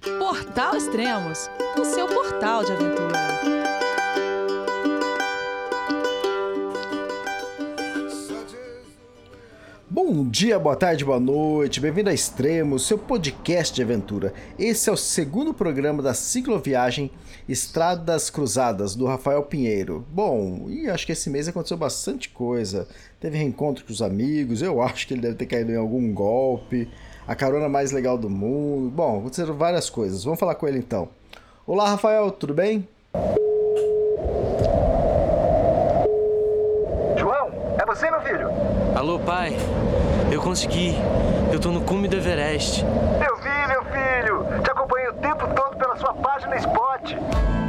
Portal Extremos, o seu portal de aventura. Bom dia, boa tarde, boa noite, bem-vindo a Extremos, seu podcast de aventura. Esse é o segundo programa da cicloviagem Estradas Cruzadas, do Rafael Pinheiro. Bom, e acho que esse mês aconteceu bastante coisa. Teve reencontro com os amigos, eu acho que ele deve ter caído em algum golpe a carona mais legal do mundo. Bom, aconteceram várias coisas. Vamos falar com ele então. Olá, Rafael, tudo bem? João, é você, meu filho? Alô, pai. Eu consegui. Eu tô no cume do Everest. Eu vi, meu filho. Te acompanhei o tempo todo pela sua página Spot.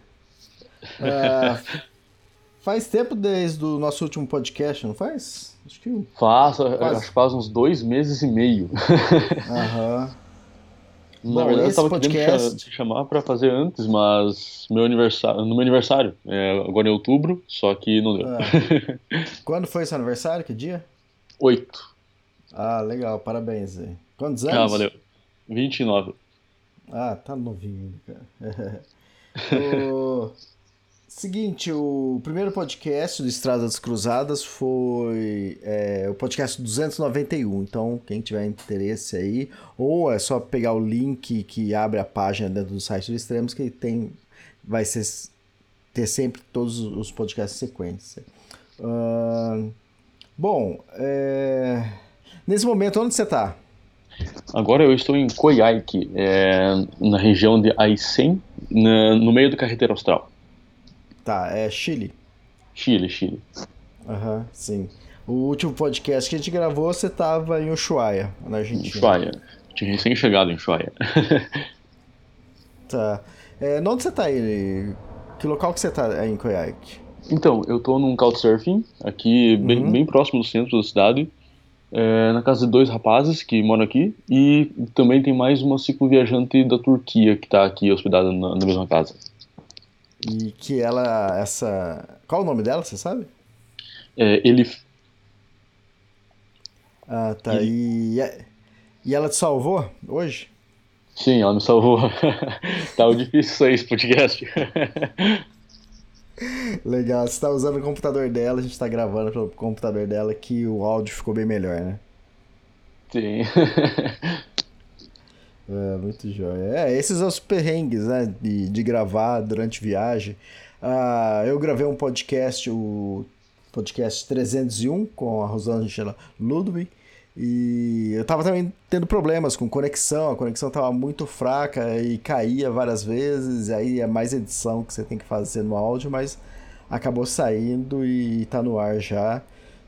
É, faz tempo desde o nosso último podcast, não faz? Acho que. Faço, acho que faz uns dois meses e meio. Aham. Na Bom, verdade, eu tava podcast... querendo te chamar para fazer antes, mas meu aniversário, no meu aniversário, é, agora em outubro, só que não deu. É. Quando foi seu aniversário? Que dia? Oito. Ah, legal, parabéns aí. Quantos ah, anos? Ah, valeu. 29. Ah, tá novinho, cara. o... Seguinte, o primeiro podcast do Estradas Cruzadas foi é, o podcast 291. Então, quem tiver interesse aí, ou é só pegar o link que abre a página dentro do site do Extremos, que tem, vai ser, ter sempre todos os podcasts em sequência. Uh, bom, é, nesse momento, onde você está? Agora eu estou em Coyhaique, é, na região de Aysén, no meio do Carreteiro Austral. Tá, é Chile. Chile, Chile. Aham, uhum, sim. O último podcast que a gente gravou, você tava em Ushuaia, na Argentina. Ushuaia. Tinha recém-chegado em Ushuaia. tá. É, onde você tá aí? Que local que você tá aí em Coyhaique? Então, eu tô num couchsurfing, aqui uhum. bem, bem, próximo do centro da cidade, é, na casa de dois rapazes que moram aqui, e também tem mais uma cicloviajante da Turquia que tá aqui hospedada na, na mesma casa. E que ela, essa. Qual o nome dela, você sabe? É, Elif. Ah, tá. E, e ela te salvou hoje? Sim, ela me salvou. Tava difícil isso aí, esse podcast. Legal, você tá usando o computador dela, a gente tá gravando pelo computador dela que o áudio ficou bem melhor, né? Sim. É, muito jóia. É, esses são os perrengues, né, de, de gravar durante viagem. Ah, eu gravei um podcast, o podcast 301, com a Rosângela Ludwig, e eu tava também tendo problemas com conexão, a conexão tava muito fraca e caía várias vezes, e aí é mais edição que você tem que fazer no áudio, mas acabou saindo e tá no ar já.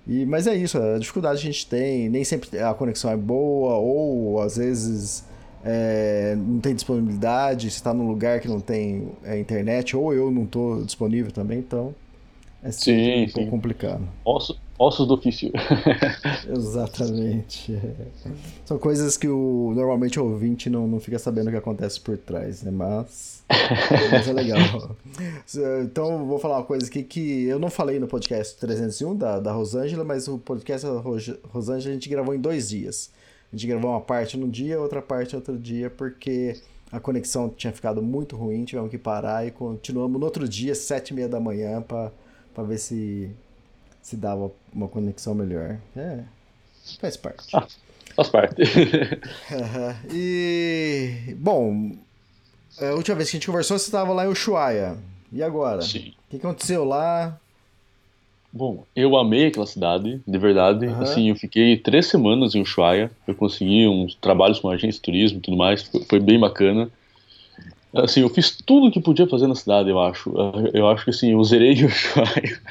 E, mas é isso, a dificuldade a gente tem, nem sempre a conexão é boa, ou às vezes é, não tem disponibilidade, se está num lugar que não tem é, internet, ou eu não estou disponível também, então é sim, um pouco complicado. Osso, ossos do ofício. Exatamente. São coisas que o, normalmente o ouvinte não, não fica sabendo o que acontece por trás, né? Mas, mas é legal. Então, vou falar uma coisa aqui que eu não falei no podcast 301 da, da Rosângela, mas o podcast da Rosângela a gente gravou em dois dias. A gente gravou uma parte num dia, outra parte outro dia, porque a conexão tinha ficado muito ruim, tivemos que parar e continuamos no outro dia, sete e meia da manhã, para ver se, se dava uma conexão melhor. É, faz parte. Ah, faz parte. e, bom, a última vez que a gente conversou, você estava lá em Ushuaia. E agora? Sim. O que aconteceu lá? Bom, eu amei aquela cidade, de verdade. Uhum. Assim, eu fiquei três semanas em Ushuaia. Eu consegui uns trabalhos com agência de turismo e tudo mais. Foi, foi, bem bacana. Assim, eu fiz tudo o que podia fazer na cidade, eu acho. Eu acho que, assim, eu zerei Ushuaia.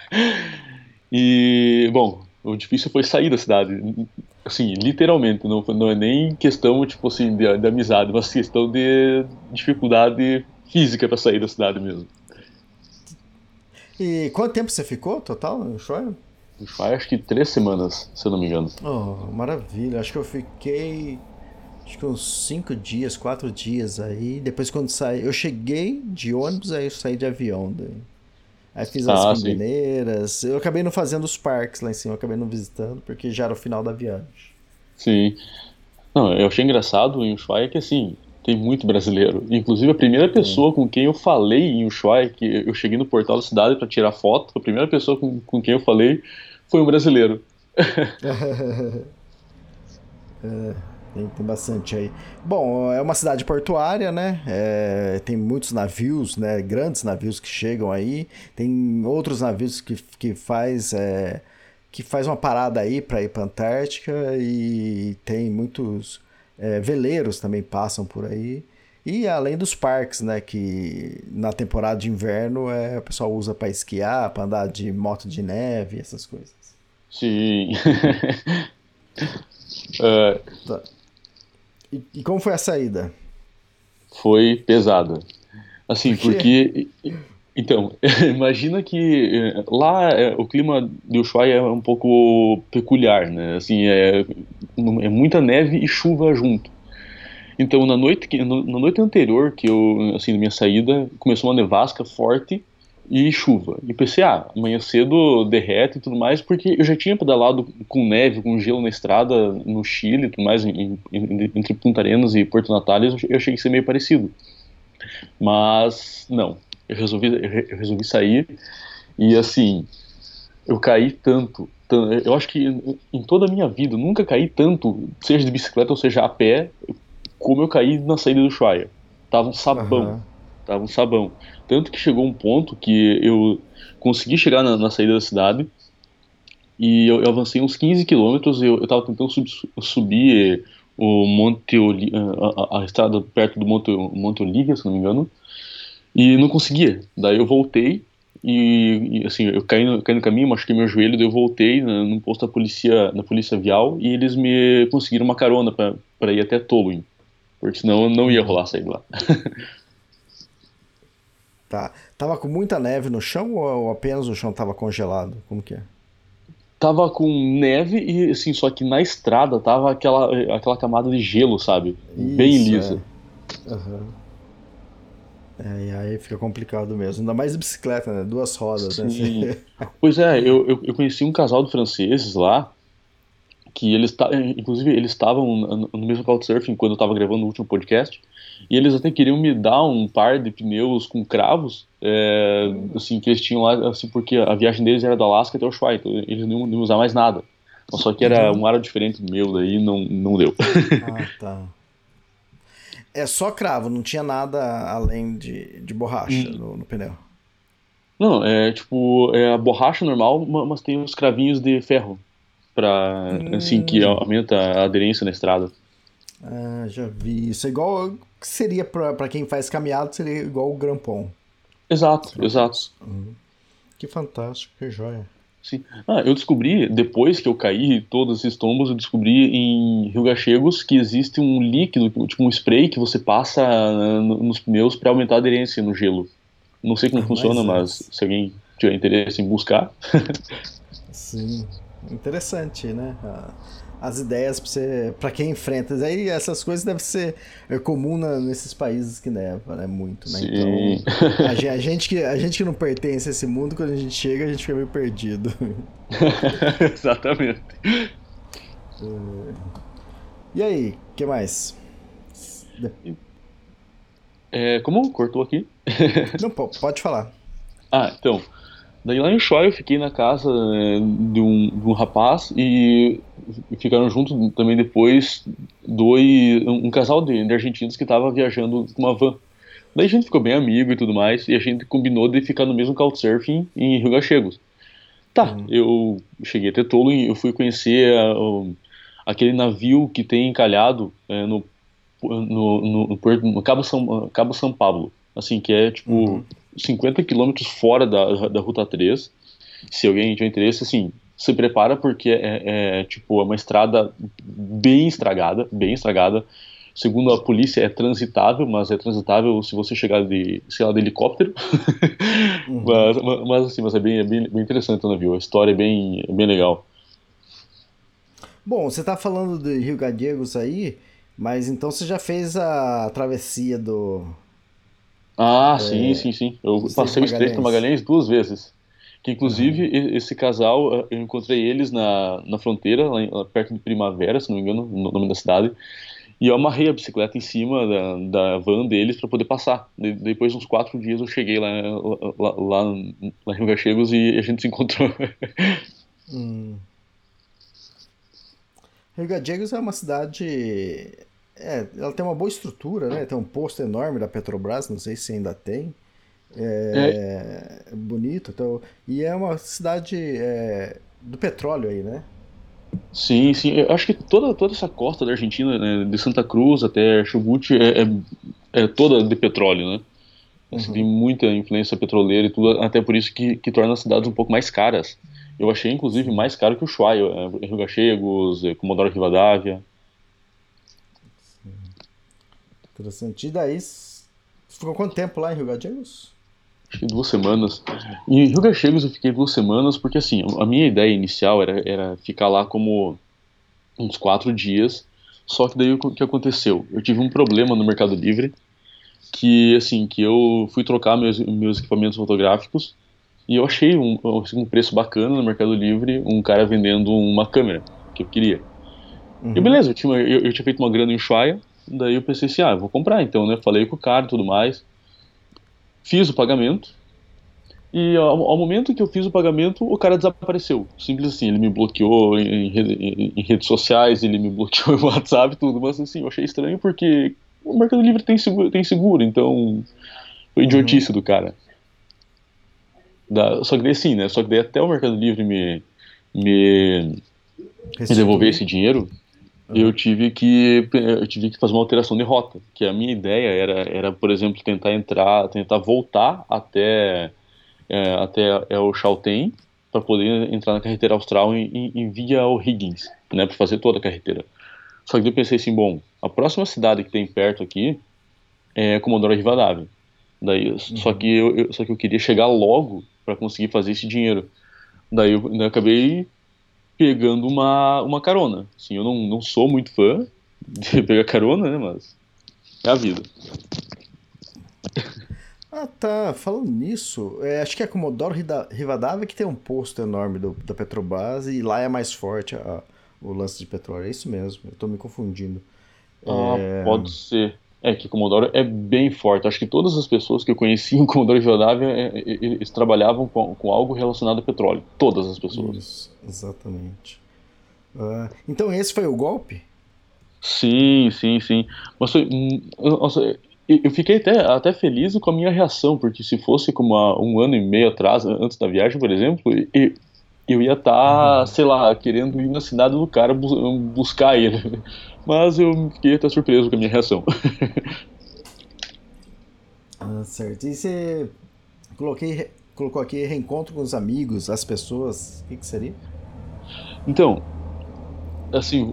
E, bom, o difícil foi sair da cidade. Assim, literalmente. Não, não é nem questão, tipo assim, de, de amizade, mas questão de dificuldade física para sair da cidade mesmo. E quanto tempo você ficou total no Ushuaia? Ushuaia acho que três semanas, se eu não me engano. Oh, maravilha. Acho que eu fiquei acho que uns cinco dias, quatro dias aí. Depois quando saí, eu cheguei de ônibus, aí eu saí de avião. Daí. Aí fiz as Ah, caminhoneiras. Eu acabei não fazendo os parques lá em cima, eu acabei não visitando, porque já era o final da viagem. Sim. Não, eu achei engraçado em Ushuaia que assim, tem muito brasileiro. Inclusive a primeira pessoa com quem eu falei em Ushuaia, que eu cheguei no portal da cidade para tirar foto, a primeira pessoa com, com quem eu falei foi um brasileiro. É, tem, tem bastante aí. Bom, é uma cidade portuária, né? É, tem muitos navios, né? Grandes navios que chegam aí. Tem outros navios que, que faz é, que faz uma parada aí para ir para Antártica e tem muitos é, veleiros também passam por aí. E além dos parques, né? Que na temporada de inverno é, o pessoal usa para esquiar, para andar de moto de neve, essas coisas. Sim. É, Tá. E, e como foi a saída? foi pesada. Assim, Por porque. Então, imagina que eh, lá eh, o clima de Ushuaia é um pouco peculiar, né? Assim, é, é muita neve e chuva junto. Então, na noite, na noite anterior, que eu, assim, na minha saída, começou uma nevasca forte e chuva. E pensei, ah, amanhã cedo derrete e tudo mais, porque eu já tinha pedalado com neve, com gelo na estrada no Chile e tudo mais, em- em- entre Punta Arenas e Porto Natales, eu achei que ia ser meio parecido. Mas, não. Eu resolvi, eu re- eu resolvi sair e, assim, eu caí tanto. tan- Eu acho que em toda a minha vida eu nunca caí tanto, seja de bicicleta ou seja a pé, como eu caí na saída do Ushuaia. Tava um sabão. Aham. Tava um sabão. Tanto que chegou um ponto que eu consegui chegar na, na saída da cidade e eu, eu avancei uns 15 quilômetros. Eu, eu tava tentando sub- subir o Monte Oli, a, a- a estrada perto do Monte, Monte Olivia, se não me engano, e não conseguia. Daí eu voltei e, e, assim, eu caí no, caí no caminho, machuquei meu joelho, daí eu voltei na, num posto da polícia, da polícia vial e eles me conseguiram uma carona para ir até Tolwyn, porque senão não ia rolar sair lá. Tá. Tava com muita neve no chão ou apenas o chão tava congelado? Como que é? Tava com neve e assim, só que na estrada tava aquela, aquela camada de gelo, sabe? Bem Isso, lisa. É. Aham. É, e aí fica complicado mesmo. Ainda mais de bicicleta, né? Duas rodas, né? Sim. Pois é, eu, eu, eu conheci um casal de franceses lá, que eles, inclusive, eles estavam no mesmo Couchsurfing quando eu tava gravando o último podcast, e eles até queriam me dar um par de pneus com cravos, é, assim, que eles tinham lá, assim, porque a viagem deles era do Alasca até o Ushuaia, então eles não iam usar mais nada. Só que era um aro diferente do meu, daí não, não deu. Ah, tá. É só cravo, não tinha nada além de, de borracha Hum. no, no pneu. Não, é tipo, é a borracha normal, ma- mas tem os cravinhos de ferro, pra, assim, que aumenta a aderência na estrada. Ah, já vi. Isso é igual. Seria pra quem faz caminhada, seria igual o grampon. Exato, exato. Que fantástico, que joia. Sim. Ah, eu descobri, depois que eu caí todos esses tombos, eu descobri em Rio Gachegos que existe um líquido, tipo um spray que você passa ah, no- nos pneus para aumentar a aderência no gelo. Não sei como Ah, funciona, mas mas se alguém tiver interesse em buscar. Sim, interessante, né? As ideias pra, você, quem enfrenta. Aí essas coisas devem ser é, comum na- nesses países que neva, né? Muito, né? Sim. Então, a, ge- a gente que, a gente que não pertence a esse mundo, quando a gente chega, a gente fica meio perdido. Exatamente. E aí, o que mais? É, como cortou aqui? Não, po- pode falar. Ah, então. Daí lá em Ushuaia eu fiquei na casa eh, de um, de um rapaz e ficaram juntos também depois dois, um, casal de, de argentinos que estava viajando com uma van. Daí a gente ficou bem amigo e tudo mais e a gente combinou de ficar no mesmo couchsurfing em Rio Gachegos. Tá, eu cheguei até Tolo e eu fui conhecer ah, o- aquele navio que tem encalhado eh, no, no, no, no Cabo, São, Cabo São Paulo, assim, que é tipo 50 quilômetros fora da, da Ruta 3. Se alguém tiver interesse, assim, se prepara porque é, é, tipo é uma estrada bem estragada, bem estragada. segundo a polícia é transitável, mas é transitável se você chegar de, sei lá, de helicóptero. Uhum. mas, mas, assim, mas é bem, é bem, bem interessante o navio, a história é bem, é bem legal. Bom, você está falando de Rio Gallegos aí, mas então você já fez a travessia do. Ah, é, sim, sim, sim. Eu passei o Estreito Magalhães duas vezes. Que inclusive uhum. esse casal, eh, eu encontrei eles na, na fronteira, lá, perto de Primavera, se não me engano, no nome da cidade. E eu amarrei a bicicleta em cima da, da van deles para poder passar. De, depois de uns quatro dias eu cheguei lá, lá, lá, lá em Rio Gachegos e a gente se encontrou. hum. Rio Gallegos é uma cidade. É, ela tem uma boa estrutura, né? Tem um posto enorme da Petrobras, não sei se ainda tem. É, é. bonito. Então, e é uma cidade é, do petróleo aí, né? Sim, sim. Eu acho que toda, toda essa costa da Argentina, né, de Santa Cruz até Chubut, é, é, é toda de petróleo, né? Assim, uhum. Tem muita influência petroleira e tudo, até por isso que, que torna as cidades um pouco mais caras. Eu achei, inclusive, mais caro que o Ushuaia, é, Rio Gachegos, é, Comodoro Rivadavia. Interessante. E daí, ficou quanto tempo lá em Rio? Acho que duas semanas. Em Rio Gachegos eu fiquei duas semanas porque, assim, a minha ideia inicial era, era ficar lá como uns quatro dias, só que daí o que aconteceu? Eu tive um problema no Mercado Livre, que, assim, que eu fui trocar meus, meus equipamentos fotográficos e eu achei um, um preço bacana no Mercado Livre, um cara vendendo uma câmera que eu queria. Uhum. E beleza, eu tinha, eu, eu tinha feito uma grana em Ushuaia, daí eu pensei assim, ah, eu vou comprar então, né? Falei com o cara e tudo mais. Fiz o pagamento. E ao, ao, momento que eu fiz o pagamento, o cara desapareceu. Simples assim, ele me bloqueou em, em, em redes sociais, ele me bloqueou no WhatsApp tudo, mas assim, eu achei estranho porque o Mercado Livre tem seguro, tem seguro então foi idiotice uhum. do cara. Da, só que daí sim, né? Só que daí até o Mercado Livre me, me, me devolver esse dinheiro. Eu tive que eu tive que fazer uma alteração de rota. Que a minha ideia era, era por exemplo, tentar entrar, tentar voltar até é, até é o Chaltén para poder entrar na carretera austral em, em, via O'Higgins, né? Para fazer toda a carretera. Só que eu pensei assim, bom, a próxima cidade que tem perto aqui é Comodoro Rivadavia. Daí, uhum. só que eu, eu, só que eu queria chegar logo para conseguir fazer esse dinheiro. Daí eu, eu, acabei pegando uma, uma carona. Assim, eu não, não sou muito fã de pegar carona, né, mas é a vida. Ah, tá. Falando nisso, é, acho que é Comodoro Rivadavia que tem um posto enorme do, da Petrobras e lá é mais forte a, o lance de petróleo. É isso mesmo, eu tô me confundindo. Ah, é... pode ser. É que Commodore é bem forte. Acho que todas as pessoas que eu conheci em Commodore Rivadavia, é, é, eles trabalhavam com, com, algo relacionado a petróleo. Todas as pessoas. Isso, exatamente. Uh, então esse foi o golpe? Sim, sim, sim. Mas foi, hum, nossa, eu fiquei até, até feliz com a minha reação, porque se fosse como um ano e meio atrás, antes da viagem, por exemplo, eu ia estar, tá, uhum. sei lá, querendo ir na cidade do cara buscar ele. Mas eu fiquei até surpreso com a minha reação. ah, certo. E você coloquei, colocou aqui reencontro com os amigos, as pessoas, o que, que seria? Então, assim,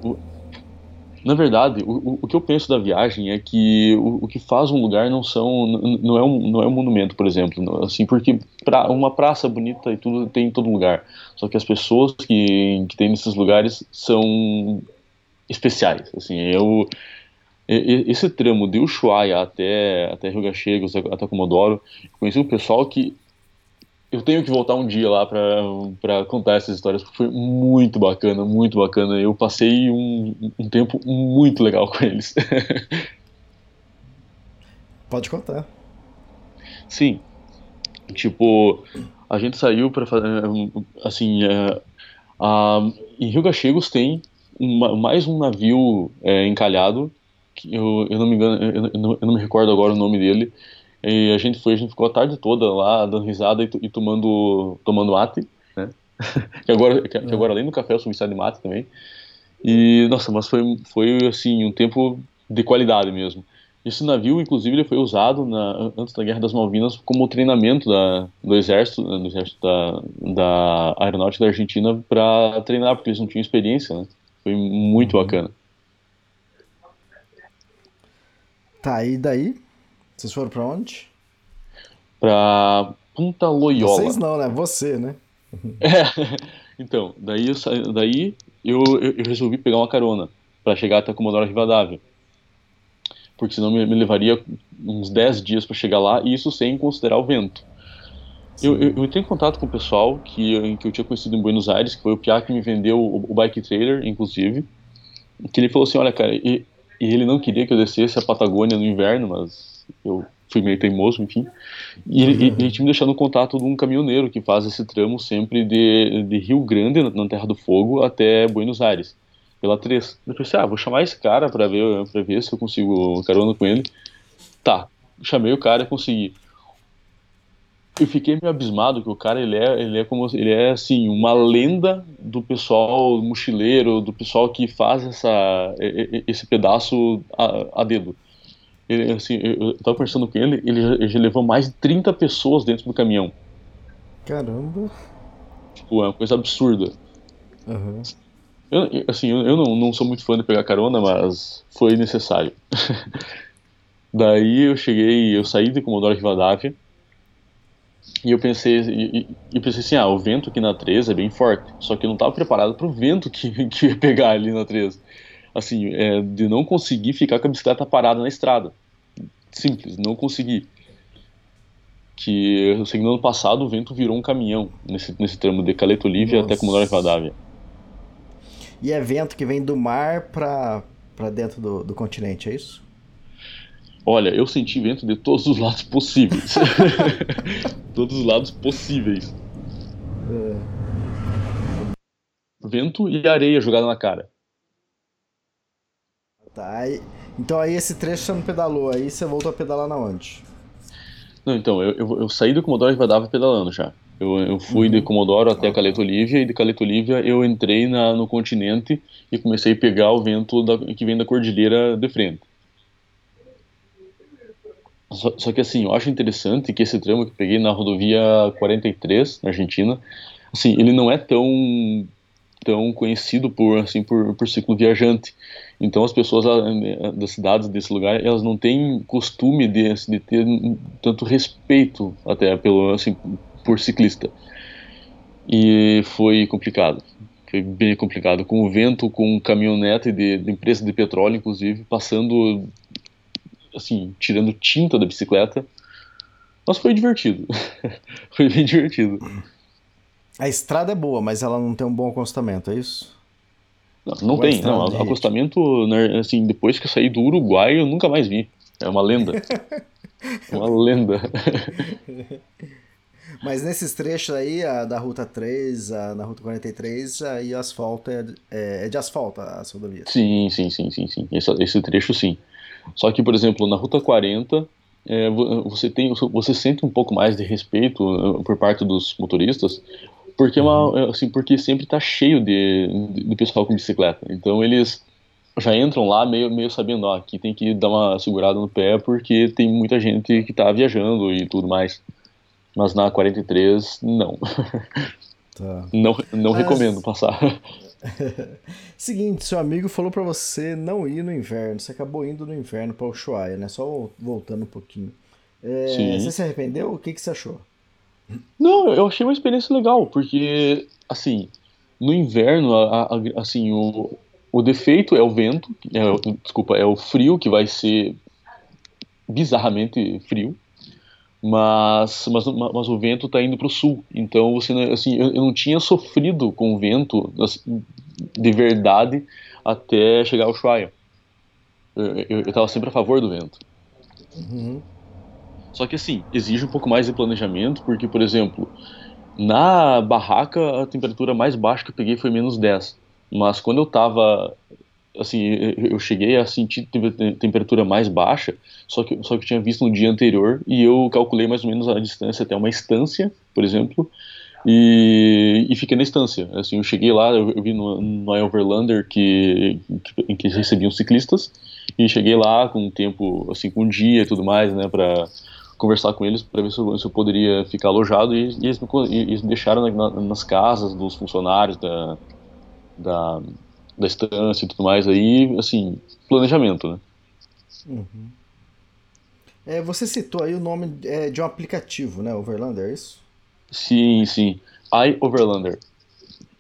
na verdade, o, o que eu penso da viagem é que o, o que faz um lugar não são não é um, não é um monumento, por exemplo, assim, porque pra, uma praça bonita e tudo tem em todo lugar. Só que as pessoas que, que tem nesses lugares são especiais. Assim, eu esse tramo de Ushuaia até até Rio Gachegos, até Comodoro, conheci um pessoal que eu tenho que voltar um dia lá para contar essas histórias, porque foi muito bacana, muito bacana. Eu passei um, um tempo muito legal com eles. Pode contar. Sim. Tipo, a gente saiu para fazer. Assim, é, a, em Rio Gachegos tem uma, mais um navio é, encalhado, que eu, eu não me engano, eu, eu, não, eu não me recordo agora o nome dele. E a gente foi, a gente ficou a tarde toda lá dando risada e, e tomando, tomando mate, né? que, agora, que, que, agora além do café eu sou viciado de mate também. E, nossa, mas foi, foi assim, um tempo de qualidade mesmo. Esse navio, inclusive, ele foi usado na, antes da Guerra das Malvinas como treinamento da, do exército, do exército da, da aeronáutica da Argentina para treinar, porque eles não tinham experiência, né? Foi muito uhum. bacana. Tá, e daí? Vocês foram pra onde? Pra Punta Loyola. Vocês não, né? Você, né? É. Então, daí eu, sa... daí eu, eu, eu resolvi pegar uma carona para chegar até Comodoro Rivadavia. Porque senão me, me levaria uns 10 dias para chegar lá, e isso sem considerar o vento. Eu, eu, eu, entrei em contato com o pessoal que, que eu tinha conhecido em Buenos Aires, que foi o Pia que me vendeu o, o bike trailer, inclusive. Que ele falou assim: Olha, cara, e, e ele não queria que eu descesse a Patagônia no inverno, mas eu fui meio teimoso, enfim. E ele, uhum. ele tinha me deixado no contato de um caminhoneiro que faz esse tramo sempre de, de Rio Grande, na Terra do Fogo, até Buenos Aires, pela 3. Eu pensei, ah, vou chamar esse cara para ver, pra ver se eu consigo carona com ele. Tá, chamei o cara e consegui. Eu fiquei meio abismado que o cara ele é, ele é como ele é assim uma lenda do pessoal mochileiro, do pessoal que faz essa esse pedaço a, a dedo. Ele, assim, eu, tava conversando com ele, ele já, ele já, levou mais de 30 pessoas dentro do caminhão. Caramba. Tipo, é uma coisa absurda. Uhum. Eu, assim, eu, eu não, não sou muito fã de pegar carona, mas foi necessário. Daí eu cheguei, eu saí de Comodoro Rivadavia e eu pensei, e, e, pensei assim, ah, o vento aqui na 3 é bem forte, só que eu não estava preparado para o vento que, que ia pegar ali na 3 assim, é, de não conseguir ficar com a bicicleta parada na estrada. Simples, não consegui. Que, eu sei que no ano passado o vento virou um caminhão nesse, nesse tramo de Caleta Olívia até Comodoro Rivadavia. E é vento que vem do mar para dentro do, do continente, é isso? Olha, eu senti vento de todos os lados possíveis. todos os lados possíveis. É. Vento e areia jogada na cara. Tá, aí, então aí esse trecho você não pedalou, aí você voltou a pedalar na onde? Não, então, eu, eu, eu saí do Comodoro Rivadavia pedalando já. Eu, eu fui uhum. de Comodoro até Caleta Olívia e de Caleta Olívia eu entrei na, no continente e comecei a pegar o vento da, que vem da cordilheira de frente. Só, só, que assim, eu acho interessante que esse tramo que peguei na rodovia 43, na Argentina, assim, ele não é tão tão conhecido por assim por, por ciclo viajante. Então as pessoas ah, das cidades desse lugar elas não têm costume de, de ter tanto respeito até pelo assim por ciclista. E foi complicado. Foi bem complicado com o vento, com caminhonete de, de empresa de petróleo inclusive passando assim tirando tinta da bicicleta. Mas foi divertido. foi bem divertido. A estrada é boa, mas ela não tem um bom acostamento, é isso? Não, não tem, não. Acostamento, né, assim, depois que eu saí do Uruguai, eu nunca mais vi. É uma lenda. uma lenda. Mas nesses trechos aí, a, da Ruta 3, a, na Ruta 43, aí o asfalto é, é, é de asfalto as rodovias. Sim, sim, sim, sim, sim. Esse, esse trecho sim. Só que, por exemplo, na Ruta 40, é, você tem você sente um pouco mais de respeito uh, por parte dos motoristas porque, é uma, uhum. assim, porque sempre está cheio de, de, pessoal com bicicleta. Então eles já entram lá meio, meio sabendo, ó, aqui tem que dar uma segurada no pé porque tem muita gente que está viajando e tudo mais. Mas na 43, não. Tá. Não, não Mas... recomendo passar. Seguinte, seu amigo falou para você não ir no inverno. Você acabou indo no inverno para Ushuaia, né? Só voltando um pouquinho. É, você se arrependeu? O que, que você achou? Não, eu achei uma experiência legal, porque, assim, no inverno, a, a, assim, o, o defeito é o vento, é, desculpa, é o frio que vai ser bizarramente frio, mas, mas, mas o vento está indo para o sul, então você, assim, eu, eu, não tinha sofrido com o vento assim, de verdade até chegar ao Ushuaia. Eu estava sempre a favor do vento. Uhum. Só que assim, exige um pouco mais de planejamento, porque, por exemplo, na barraca a temperatura mais baixa que eu peguei foi menos 10. Mas quando eu tava. Assim, eu cheguei a sentir temperatura mais baixa, só que, só que eu tinha visto no dia anterior e eu calculei mais ou menos a distância até uma estância, por exemplo, e, e fiquei na estância. Assim, eu cheguei lá, eu, eu vi no, no Overlander que, que, em que recebiam ciclistas, e cheguei lá com um tempo, assim, com um dia e tudo mais, né, para conversar com eles para ver se eu, se eu, poderia ficar alojado e, e eles, me, e, eles me deixaram na, nas casas dos funcionários da, da, da estância e tudo mais aí, assim, planejamento, né? Uhum. É, você citou aí o nome é, de um aplicativo, né? Overlander, é isso? Sim, sim. iOverlander.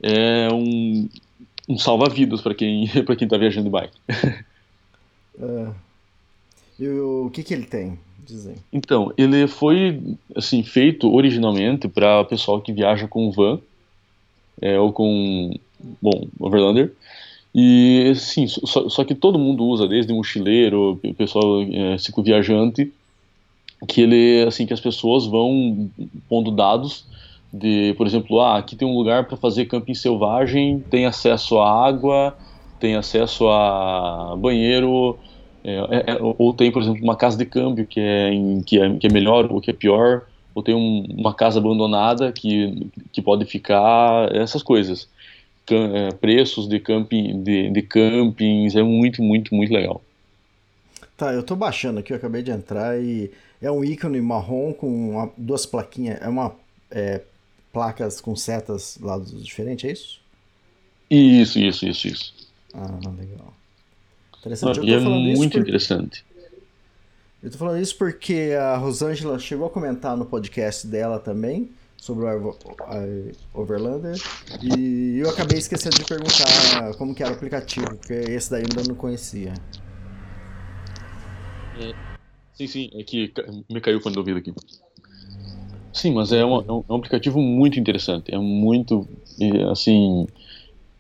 É um, um salva-vidas para quem, pra quem tá viajando de bike. é. E o que que ele tem? Dizem. Então, ele foi assim feito originalmente para pessoal que viaja com van é, ou com, bom, Overlander. E sim, só, só, que todo mundo usa, desde mochileiro, pessoal é, cicloviajante, que ele, assim, que as pessoas vão pondo dados de, por exemplo, ah, aqui tem um lugar para fazer camping selvagem, tem acesso à água, tem acesso a banheiro, é, é, é ou tem, por exemplo, uma casa de câmbio que é, em, que é, que é melhor ou que é pior, ou tem um, uma casa abandonada que, que pode ficar, essas coisas. Cam, é, preços de, camping, de, de campings, é muito, muito, muito legal. Tá, eu tô baixando aqui, eu acabei de entrar e é um ícone marrom com uma, duas plaquinhas, é uma é, placas com setas lados diferentes, é isso? Isso, isso, isso, isso. Ah, legal. Interessante. Ah, e é muito interessante. Eu tô falando isso porque a Rosângela chegou a comentar no podcast dela também sobre o Overlander e eu acabei esquecendo de perguntar como que era o aplicativo, porque esse daí eu ainda não conhecia. É, sim, sim, é que me caiu quando eu ouvi aqui. Sim, mas é, uma, é, é um aplicativo muito interessante, é muito, assim,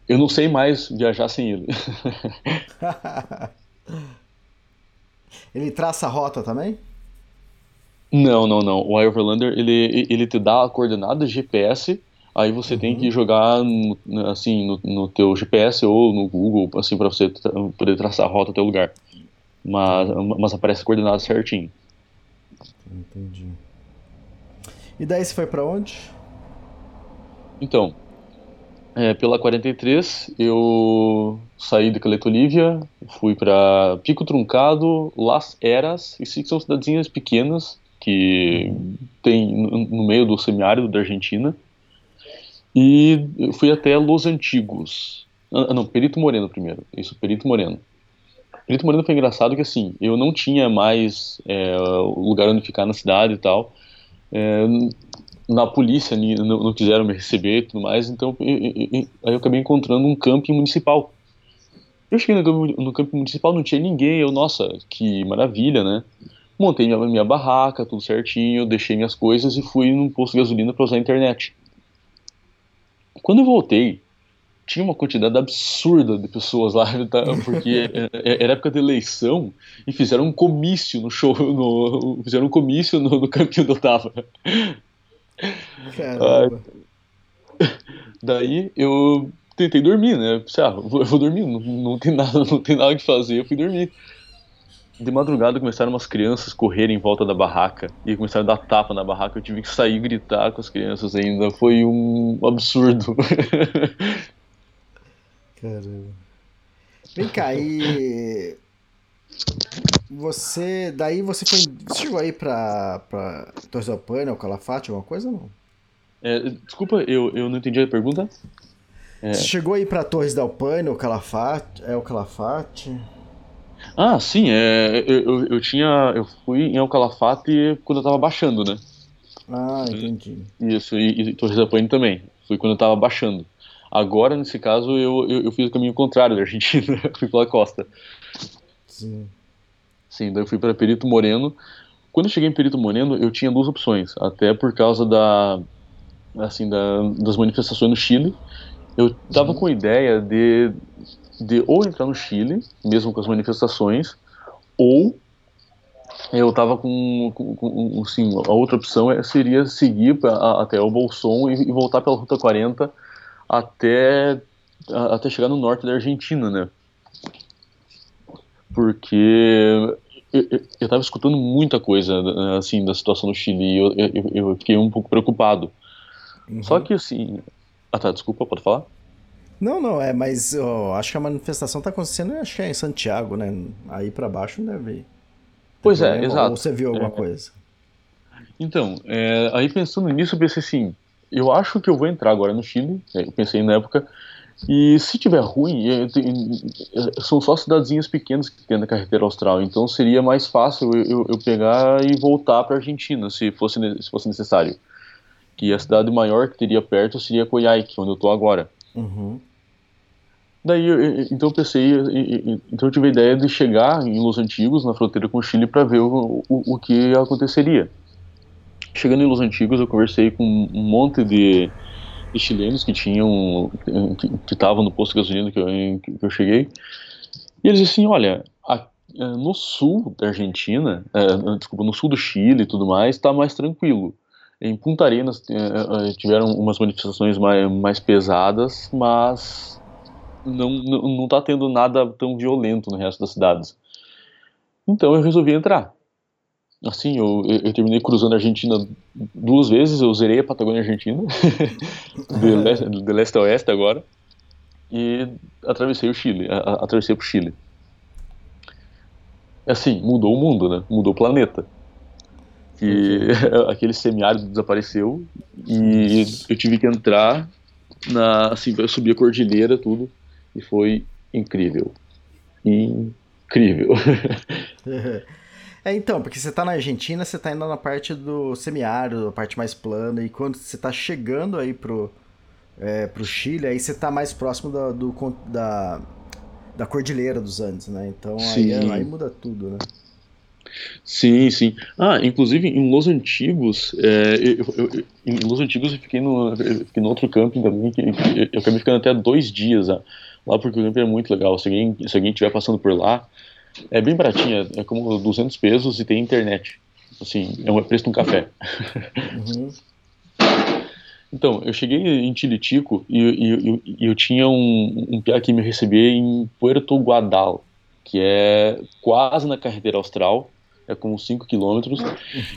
eu não sei mais viajar sem ele. Ele traça a rota também? Não, não, não. O iOverlander, ele, ele te dá a coordenada GPS, aí você uhum. tem que jogar, assim, no, no teu GPS ou no Google, assim, para você poder traçar a rota até o lugar. Mas, mas aparece a coordenada certinho. Entendi. E daí você foi para onde? Então, é, pela 43, eu saí de Caleta Olívia, fui para Pico Truncado, Las Eras, e são cidadezinhas pequenas que tem no meio do semiárido da Argentina. E fui até Los Antigos. Ah, não, Perito Moreno primeiro. Isso, Perito Moreno. Perito Moreno foi engraçado que assim, eu não tinha mais é, lugar onde ficar na cidade e tal. É, na polícia não, não, quiseram me receber e tudo mais, então eu, eu, eu, aí eu acabei encontrando um camping municipal. Eu cheguei no, no camping municipal, não tinha ninguém, eu, nossa, que maravilha, né? Montei minha, minha barraca, tudo certinho, deixei minhas coisas e fui num posto de gasolina para usar a internet. Quando eu voltei, tinha uma quantidade absurda de pessoas lá, tá? porque é, é, era época de eleição e fizeram um comício no show, no, fizeram um comício no, no campinho eu Caramba. Daí eu tentei dormir, né? Pensei, ah, eu vou dormir, não, não, tem nada, não tem nada que fazer, eu fui dormir. De madrugada começaram umas crianças correrem em volta da barraca e começaram a dar tapa na barraca. Eu tive que sair e gritar com as crianças ainda. Foi um absurdo. Caramba. Vem cá, e você. Daí você foi. Você chegou aí pra, pra Torres del Paine, Calafate, alguma coisa ou não? É, desculpa, eu, eu não entendi a pergunta. É... Você chegou aí pra Torres del Paine, o Calafate? É o Calafate? Ah, sim, é, eu, eu, tinha. Eu fui em El Calafate quando eu tava baixando, né? Ah, entendi. Isso, e, e Torres del Paine também. Fui quando eu tava baixando. Agora, nesse caso, eu, eu, eu fiz o caminho contrário da Argentina, fui pela costa. Sim. Sim, daí eu fui para Perito Moreno. Quando eu cheguei em Perito Moreno, eu tinha duas opções, até por causa da, assim, da, das manifestações no Chile. Eu tava com a ideia de, de ou entrar no Chile, mesmo com as manifestações, ou eu tava com, com, com assim, a outra opção é, seria seguir pra, a, até o Bolson e, e, voltar pela Ruta 40 até, a, até chegar no norte da Argentina, né? Porque eu, estava escutando muita coisa assim da situação no Chile e eu, eu, eu fiquei um pouco preocupado. Uhum. Só que assim, ah tá, desculpa, pode falar? Não, não, é, mas eu acho que a manifestação está acontecendo, acho que é em Santiago, né? Aí para baixo deve. Pois é, exato. Ou você viu alguma é. coisa? Então, é, aí pensando nisso, eu pensei assim, eu acho que eu vou entrar agora no Chile, eu pensei na época, E se tiver ruim, é, é, são só cidadezinhas pequenas que tem na carretera austral, então seria mais fácil eu, eu, eu pegar e voltar para a Argentina, se fosse, se fosse necessário. Que a cidade maior que teria perto seria Coyhaique, onde eu estou agora. Uhum. Daí, então eu pensei, então eu tive a ideia de chegar em Los Antigos, na fronteira com o Chile, para ver o, o, o que aconteceria. Chegando em Los Antigos, eu conversei com um monte de chilenos que tinham que estavam no posto de gasolina que eu, que eu cheguei. E eles assim olha a, é, no sul da Argentina é, desculpa no sul do Chile e tudo mais está mais tranquilo. Em Punta Arenas tiveram umas manifestações mais, mais pesadas mas não não está tendo nada tão violento no resto das cidades. Então eu resolvi entrar assim, eu, eu, terminei cruzando a Argentina duas vezes, eu zerei a Patagônia Argentina, de, leste, de leste a oeste agora, e atravessei o Chile, atravessei pro Chile. Assim, mudou o mundo, né? Mudou o planeta. E aquele semiárido desapareceu e eu tive que entrar na, assim, eu subir a cordilheira, tudo, e foi incrível. Incrível. É, então, porque você tá na Argentina, você tá indo na parte do semiárido, a parte mais plana, e quando você tá chegando aí pro, é, pro Chile, aí você tá mais próximo da, do, da, da Cordilheira dos Andes, né? Então aí, aí, muda tudo, né? Sim, sim. Ah, inclusive em Los Antigos, é, eu, eu, em Los Antigos eu fiquei no, eu fiquei no outro camping também, que, que eu acabei ficando até dois dias lá, lá porque o camping é muito legal. Se alguém, se alguém estiver passando por lá, é bem baratinha, é como 200 pesos e tem internet. Assim, é um preço de um café. Uhum. Então, eu cheguei em Tilitico e, e, e eu tinha um, um piá que me recebia em Puerto Guadal, que é quase na carretera austral, é como 5 quilômetros.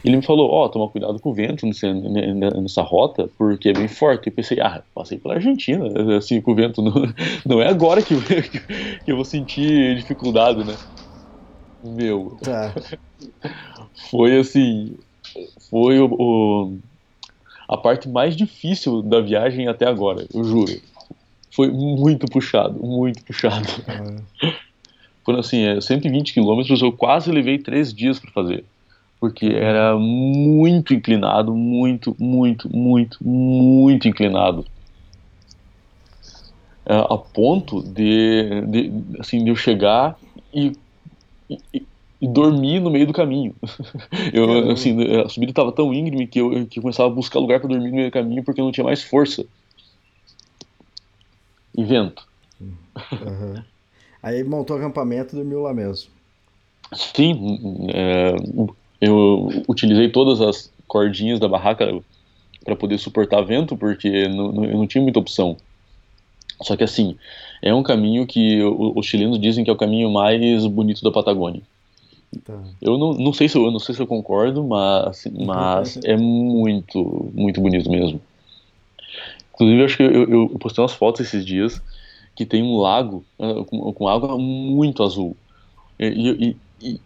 Ele me falou, ó, oh, toma cuidado com o vento nessa, nessa rota, porque é bem forte. Eu pensei, ah, passei pela Argentina, assim, com o vento, não, não é agora que, que eu vou sentir dificuldade, né? Meu. Tá. Foi assim. Foi o, o, a parte mais difícil da viagem até agora, eu juro. Foi muito puxado, muito puxado. Ah. Foram assim, é, 120 quilômetros, eu quase levei três dias para fazer. Porque era muito inclinado, muito, muito, muito, muito inclinado. É, a ponto de, de, assim, de eu chegar e e, e dormi no meio do caminho. Eu, assim, a subida estava tão íngreme que eu, que eu começava a buscar lugar para dormir no meio do caminho porque eu não tinha mais força. E vento. Uhum. Aí montou acampamento e dormiu lá mesmo. Sim, é, eu utilizei todas as cordinhas da barraca para poder suportar vento, porque não, não, eu não tinha muita opção. Só que assim, é um caminho que os chilenos dizem que é o caminho mais bonito da Patagônia. Tá. Eu não, não sei se eu, não sei se eu concordo, mas, mas é muito, muito bonito mesmo. Inclusive, eu acho que eu, eu postei umas fotos esses dias que tem um lago uh, com, com, água muito azul. E, e, e,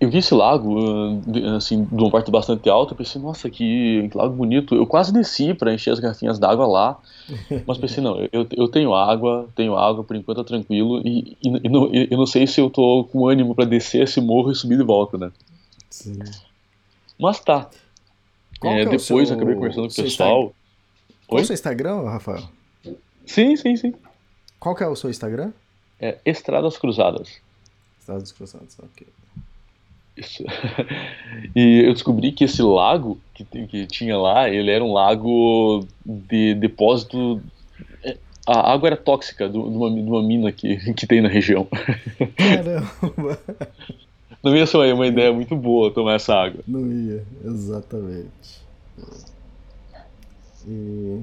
eu vi esse lago, ah, assim, de uma parte bastante alta, eu pensei, nossa, que, que lago bonito. Eu quase desci para encher as garrafinhas d'água lá, mas pensei, não, eu, eu tenho água, tenho água, por enquanto tá tranquilo, e, e, e não, eu não sei se eu tô com ânimo para descer esse morro e subir de volta, né? Sim. Mas tá. É, é depois seu... acabei conversando com o pessoal. Qual é o seu Instagram, Rafael? Sim, sim, sim. Qual que é o seu Instagram? É Estradas Cruzadas. Estradas Cruzadas, ok. Isso. e eu descobri que esse lago que, que tinha lá, ele era um lago de depósito. É, a água era tóxica de uma, de uma mina que, que tem na região. Caramba! Não ia ser uma ideia muito boa tomar essa água. Não ia, exatamente. E...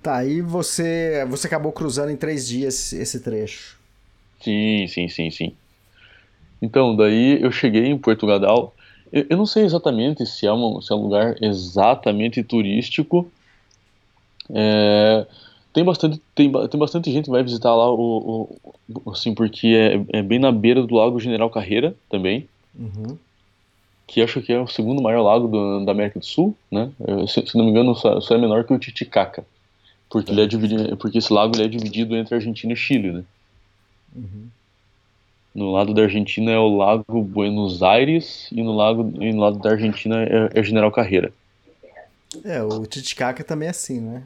Tá, aí você, você acabou cruzando em três dias esse trecho. Sim, sim, sim, sim. Então, daí eu cheguei em Porto Gadal. Eu, eu não sei exatamente se é, um, se é um lugar exatamente turístico. É, tem bastante tem, tem bastante gente que vai visitar lá o, o assim porque é, é, bem na beira do Lago General Carreira também uhum. que acho que é o segundo maior lago do, da América do Sul né se, se, não me engano só, só, é menor que o Titicaca Porque, ele é dividido, porque esse lago ele é dividido entre Argentina e Chile, né? Uhum. No lado da Argentina é o Lago Buenos Aires e no, lago, e no lado da Argentina é, é General Carreira. É, o Titicaca também é assim, né?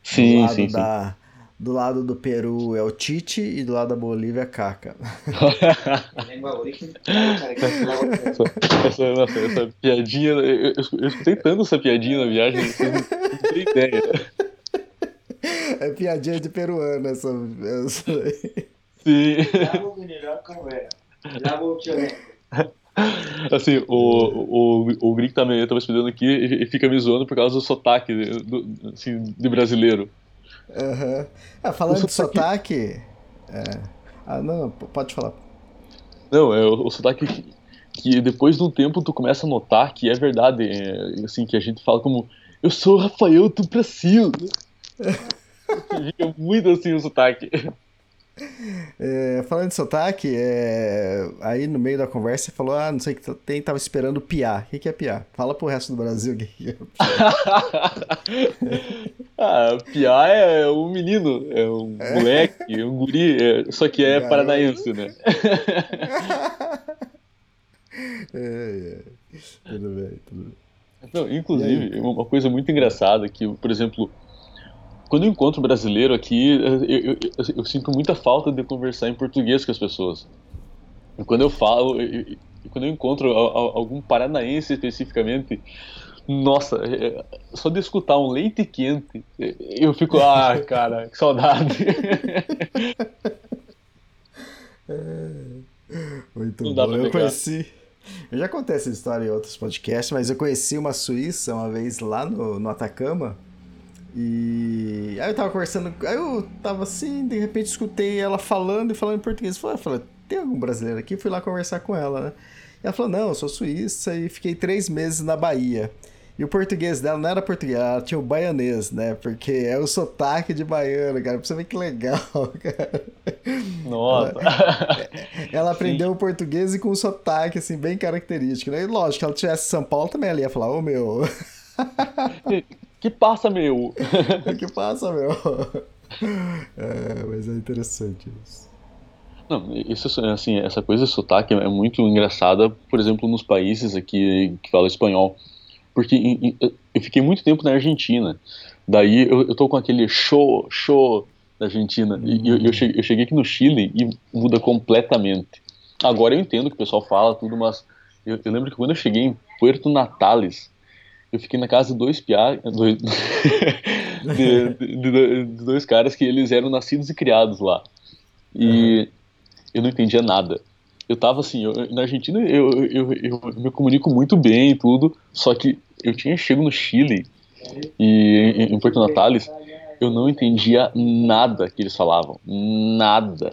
Sim, do lado sim, da, Do lado do Peru é o Tite e do lado da Bolívia é Caca. essa, nossa, essa piadinha. Eu, eu, eu escutei tanto essa piadinha na viagem, vocês não, não tem ideia. É piadinha de peruano essa. essa... Sim. Assim, o, o, o Gringo tá me, tá me aqui e fica me zoando por causa do sotaque do, assim, de brasileiro. Uhum. Ah, falando de sotaque. É... Ah, não, pode falar. Não, é o, o sotaque que, que, depois de um tempo tu começa a notar que é verdade, é, assim, que a gente fala como eu sou o Rafael do Brasil. Fica muito assim o sotaque. É, falando de sotaque, é, aí no meio da conversa você falou, ah, não sei o que tem, tava esperando piar. O que, que é piar? Fala pro resto do Brasil o que, é ah, piar é um menino, é um é. moleque, é um guri, é, só que é paranaense, né? é, tudo bem, tudo bem. Não, inclusive, uma coisa muito engraçada que, por exemplo, quando eu encontro brasileiro aqui, eu, eu, eu, eu, sinto muita falta de conversar em português com as pessoas. E quando eu falo, quando eu encontro algum paranaense especificamente, nossa, é, só de escutar um leite quente, eu fico, ah, cara, que saudade. Muito Não bom. Eu conheci. Eu já contei essa história em outros podcasts, mas eu conheci uma suíça uma vez lá no, no Atacama e aí eu tava conversando, aí eu tava assim, de repente escutei ela falando e falando em português. Eu falei, tem algum brasileiro aqui? Fui lá conversar com ela, né? E ela falou, não, eu sou suíça e fiquei três meses na Bahia. E o português dela não era português, ela tinha o baianês, né? Porque é o sotaque de baiano, cara. Pra você ver que legal, cara. Nossa. Ela, ela aprendeu o português e com um sotaque, assim, bem característico, né? E lógico, se ela tivesse São Paulo também ela ia falar, ô oh, meu. Que passa, meu? que passa, meu? É, mas é interessante isso. Não, isso, assim, essa coisa de sotaque é muito engraçada, por exemplo, nos países aqui que falam espanhol. Porque eu fiquei muito tempo na Argentina. Daí eu, eu tô com aquele show, show da Argentina. Uhum. E eu, eu, cheguei, eu cheguei aqui no Chile e muda completamente. Agora eu entendo que o pessoal fala tudo, mas eu, eu lembro que quando eu cheguei em Puerto Natales, eu fiquei na casa de dois piá, dois, de, de, de, de, dois caras que eles eram nascidos e criados lá. E uhum. eu não entendia nada. Eu tava assim, eu, na Argentina eu, eu, eu, eu, me comunico muito bem e tudo, só que eu tinha chego no Chile e em, em Porto Natales, eu não entendia nada que eles falavam. Nada.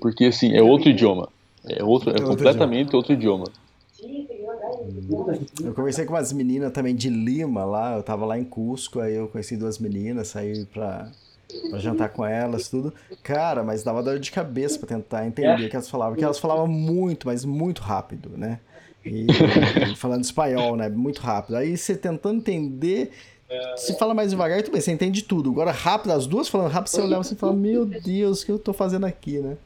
Porque assim, é outro idioma. É outro, é, é completamente outro idioma. Eu conversei com umas meninas também de Lima lá, eu tava lá em Cusco, aí eu conheci duas meninas, saí pra, pra jantar com elas, tudo. Cara, mas dava dor de cabeça pra tentar entender o que elas falavam, porque elas falavam muito, mas muito rápido, né? E, falando espanhol, né? Muito rápido. Aí você tentando entender, se fala mais devagar, tudo bem, você entende tudo. Agora, rápido, as duas falando rápido, você olhava assim e fala, meu Deus, o que eu tô fazendo aqui, né?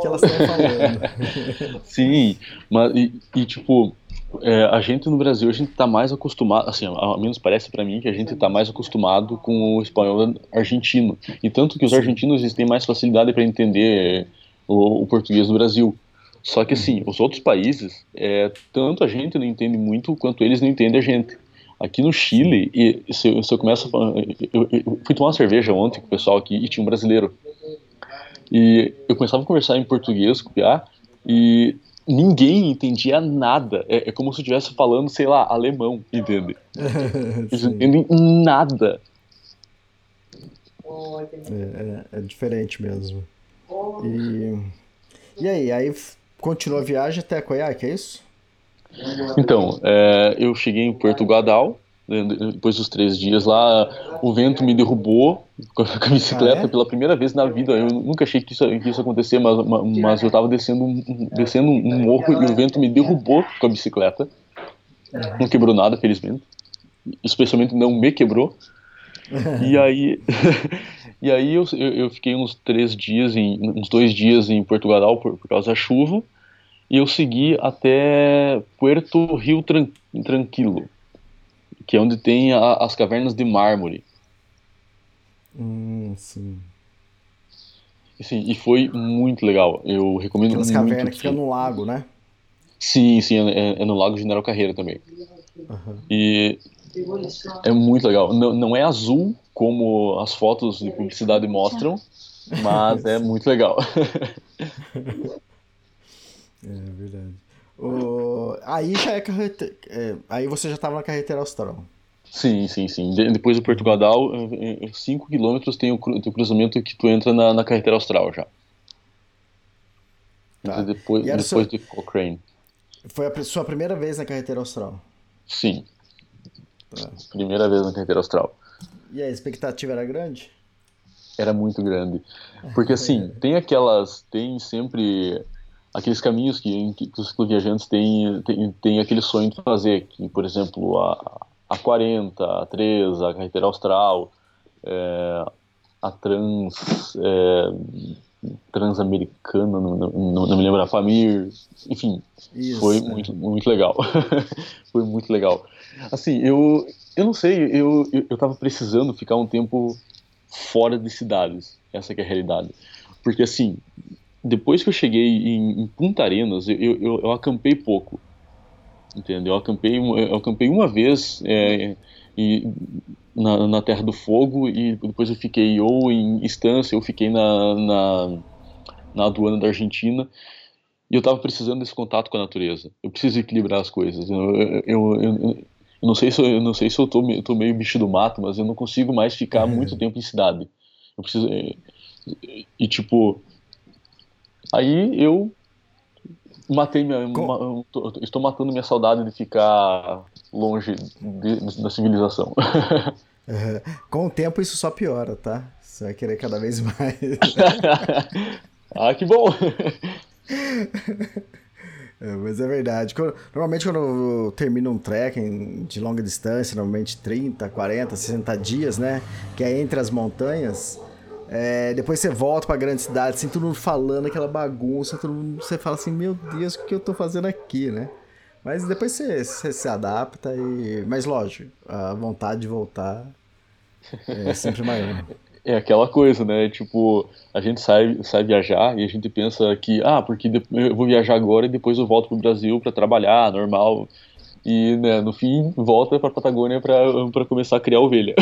Que elas estão falando. Sim, mas e, e tipo, é, a gente no Brasil, a gente está mais acostumado, assim, ao menos parece para mim que a gente está mais acostumado com o espanhol argentino. E tanto que os argentinos eles têm mais facilidade para entender o, o, português do Brasil. Só que, assim, os outros países, é, tanto a gente não entende muito quanto eles não entendem a gente. Aqui no Chile, e se, eu, se eu começo a falar, eu, eu, fui tomar uma cerveja ontem com o pessoal aqui e tinha um brasileiro. E eu começava a conversar em português com o Piá, e ninguém entendia nada. É, é, como se eu estivesse falando, sei lá, alemão, entende? Eles não entendem nada. É, é, é, diferente mesmo. E, e aí, aí continua a viagem até Coiaque, é isso? Então, é, eu cheguei em Porto Guadal, depois dos três dias lá, o vento me derrubou com a bicicleta ah, é? pela primeira vez na vida. Eu nunca achei que isso, que isso acontecer, mas, mas eu estava descendo, descendo um morro e o vento me derrubou com a bicicleta. Não quebrou nada, felizmente. Especialmente não me quebrou. e aí, e aí eu, eu fiquei uns três dias, em, uns dois dias em Portugal por, por causa da chuva, e eu segui até Puerto Rio Tran Tranquilo, que é onde tem a, as cavernas de mármore. Hum, sim. Sim, e foi muito legal. Eu recomendo Aquelas muito. cavernas que ficam no lago, né? Sim, sim, é, é no Lago General Carreira também. Uhum. E é muito legal. Não, não é azul como as fotos de publicidade mostram, mas é muito legal. é verdade. O... Aí já é carreteira. É... Aí você já estava na carreteira austral. Sim, sim, sim. De, depois do Porto Guadal, 5 km tem o, tem o cruzamento que tu entra na, na carreteira austral já. Tá. Depois, depois de Cochrane. Foi a sua primeira vez na carreteira austral? Sim. Tá. Primeira vez na carreteira austral. E a expectativa era grande? Era muito grande. Porque assim, tem aquelas. Tem sempre aqueles caminhos que, que, que os cicloviajantes têm, têm, têm aquele sonho de fazer, que, por exemplo, a, a 40, a 3, a carreteira austral, é, a trans. É, transamericana, não, não, não, me lembro, a Famir, enfim, Isso, foi é. muito, muito legal. foi muito legal. Assim, eu, eu não sei, eu, eu, eu tava precisando ficar um tempo fora de cidades, essa é a realidade. Porque assim, depois que eu cheguei em, em Punta Arenas, eu, eu, eu, acampei pouco, entendeu? Eu acampei, eu acampei uma vez é, e, na, na, Terra do Fogo e depois eu fiquei ou em Estância, eu fiquei na, na, na aduana da Argentina e eu estava precisando desse contato com a natureza. Eu preciso equilibrar as coisas. Eu, eu, eu, eu não sei se eu, não sei se eu tô, tô meio bicho do mato, mas eu não consigo mais ficar uhum. muito tempo em cidade. Eu preciso e, e tipo Aí eu matei minha. Estou matando minha saudade de ficar longe de, da civilização. Com o tempo isso só piora, tá? Você vai querer cada vez mais. ah, que bom! É, mas é verdade. Normalmente quando eu termino um trekking de longa distância, normalmente 30, 40, 60 dias, né? Que é entre as montanhas, é, depois você volta pra grande cidade, assim, todo mundo falando aquela bagunça, todo mundo, você fala assim, meu Deus, o que eu tô fazendo aqui, né? Mas depois você, você se adapta e. Mas lógico, a vontade de voltar é sempre maior. É aquela coisa, né? Tipo, a gente sai, sai viajar e a gente pensa que, ah, porque eu vou viajar agora e depois eu volto pro Brasil para trabalhar, normal. E né, no fim volta para Patagônia para começar a criar ovelha.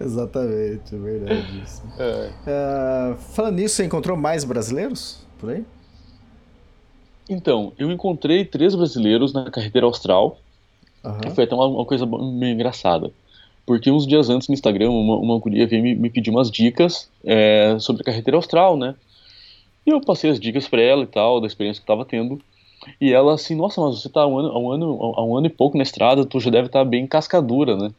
Exatamente, é verdade isso. É. Uh, falando nisso, você encontrou mais brasileiros por aí? Então, eu encontrei três brasileiros na carreteira austral. Uhum. Foi até uma, uma, coisa meio engraçada. Porque uns dias antes no Instagram, uma, uma guria veio me, me pedir umas dicas é, sobre a carreteira austral, né? E eu passei as dicas para ela e tal, da experiência que eu tava tendo. E ela assim, nossa, mas você tá há um ano, há um ano, há um ano e pouco na estrada, tu já deve estar tá bem cascadura, né?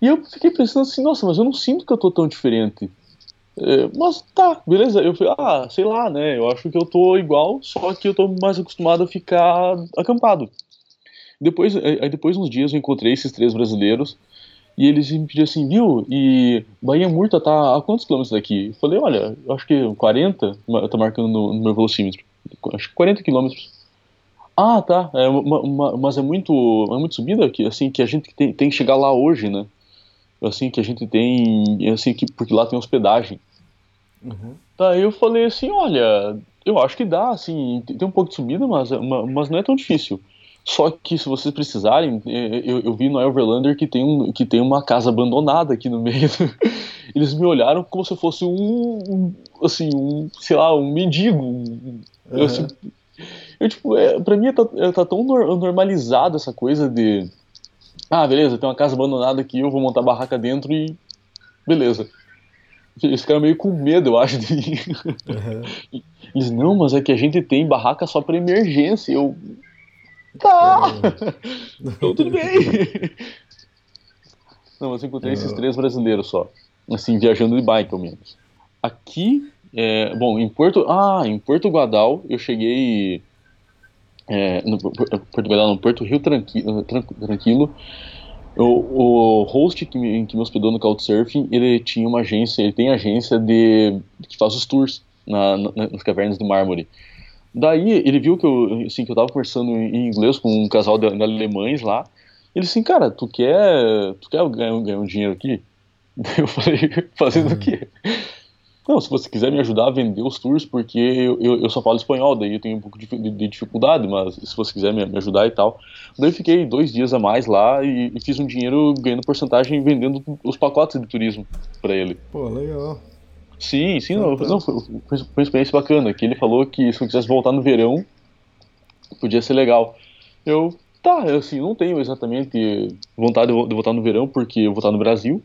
E eu fiquei pensando assim, nossa, mas eu não sinto que eu tô tão diferente. É, mas tá, beleza. Eu falei, ah, sei lá, né? Eu acho que eu tô igual, só que eu tô mais acostumado a ficar acampado. Depois, aí depois uns dias eu encontrei esses três brasileiros e eles me pediram assim, viu? E Bahia Murta tá a quantos quilômetros daqui? Eu falei, olha, acho que 40, eu tô marcando no, no meu velocímetro. Acho que 40 quilômetros. Ah, tá. É uma, uma, mas é muito, é muito subida que assim que a gente tem, tem que chegar lá hoje, né? Assim que a gente tem, assim que porque lá tem hospedagem. Uhum. Daí eu falei assim, olha, eu acho que dá, assim, tem um pouco de subida, mas, mas não é tão difícil. Só que se vocês precisarem, é, eu, eu vi no Overlander que tem, um, que tem uma casa abandonada aqui no meio. Eles me olharam como se eu fosse um, um assim, um, sei lá, um mendigo. Uhum. Eu, assim, eu, tipo, é, pra mim tá, é, tá tão normalizado essa coisa de. Ah, beleza, tem uma casa abandonada aqui, eu vou montar barraca dentro e. Beleza. Eles ficaram meio com medo, eu acho, de mim. Uhum. Eles, não, mas é que a gente tem barraca só pra emergência. Eu. Tá! então tudo bem. Não, mas eu encontrei uhum. esses três brasileiros só. Assim, viajando de bike, pelo menos. Aqui é, bom, em Porto, ah, em Porto Guadal eu cheguei é, no Porto Guadal, no Porto Rio Tranquilo, Tranquilo O, o host que me, que me hospedou no Couchsurfing, ele tinha uma agência, ele tem agência de que faz os tours na, na, nas cavernas do Mármore. Daí ele viu que eu, assim, que eu tava conversando em inglês com um casal de, de alemães lá. Ele assim, cara, tu quer, tu quer ganhar, ganhar um dinheiro aqui? Daí eu falei, fazendo o quê? Não, se você quiser me ajudar a vender os tours, porque eu, eu, eu só falo espanhol, daí eu tenho um pouco de, de, de, dificuldade, mas se você quiser me, me, ajudar e tal. Daí eu fiquei dois dias a mais lá e, e fiz um dinheiro ganhando porcentagem vendendo os pacotes de turismo para ele. Pô, legal. Sim, sim, não, não foi, foi, uma experiência bacana, que ele falou que se eu quisesse voltar no verão, podia ser legal. Eu, tá, assim, não tenho exatamente vontade de voltar no verão, porque eu vou estar no Brasil,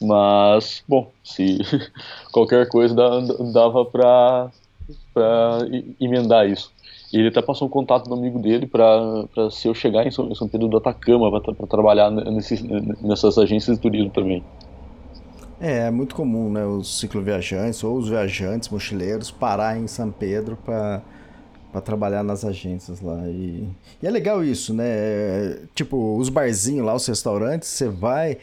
mas, bom, se qualquer coisa dava pra emendar isso. Ele até passou um contato do amigo dele para se eu chegar em São, Pedro do Atacama para trabalhar nessas agências de turismo também. É, é muito comum, né, os cicloviajantes ou os viajantes mochileiros parar em São Pedro para para trabalhar nas agências lá e, e é legal isso, né? É, tipo, os barzinhos lá, os restaurantes, você vai,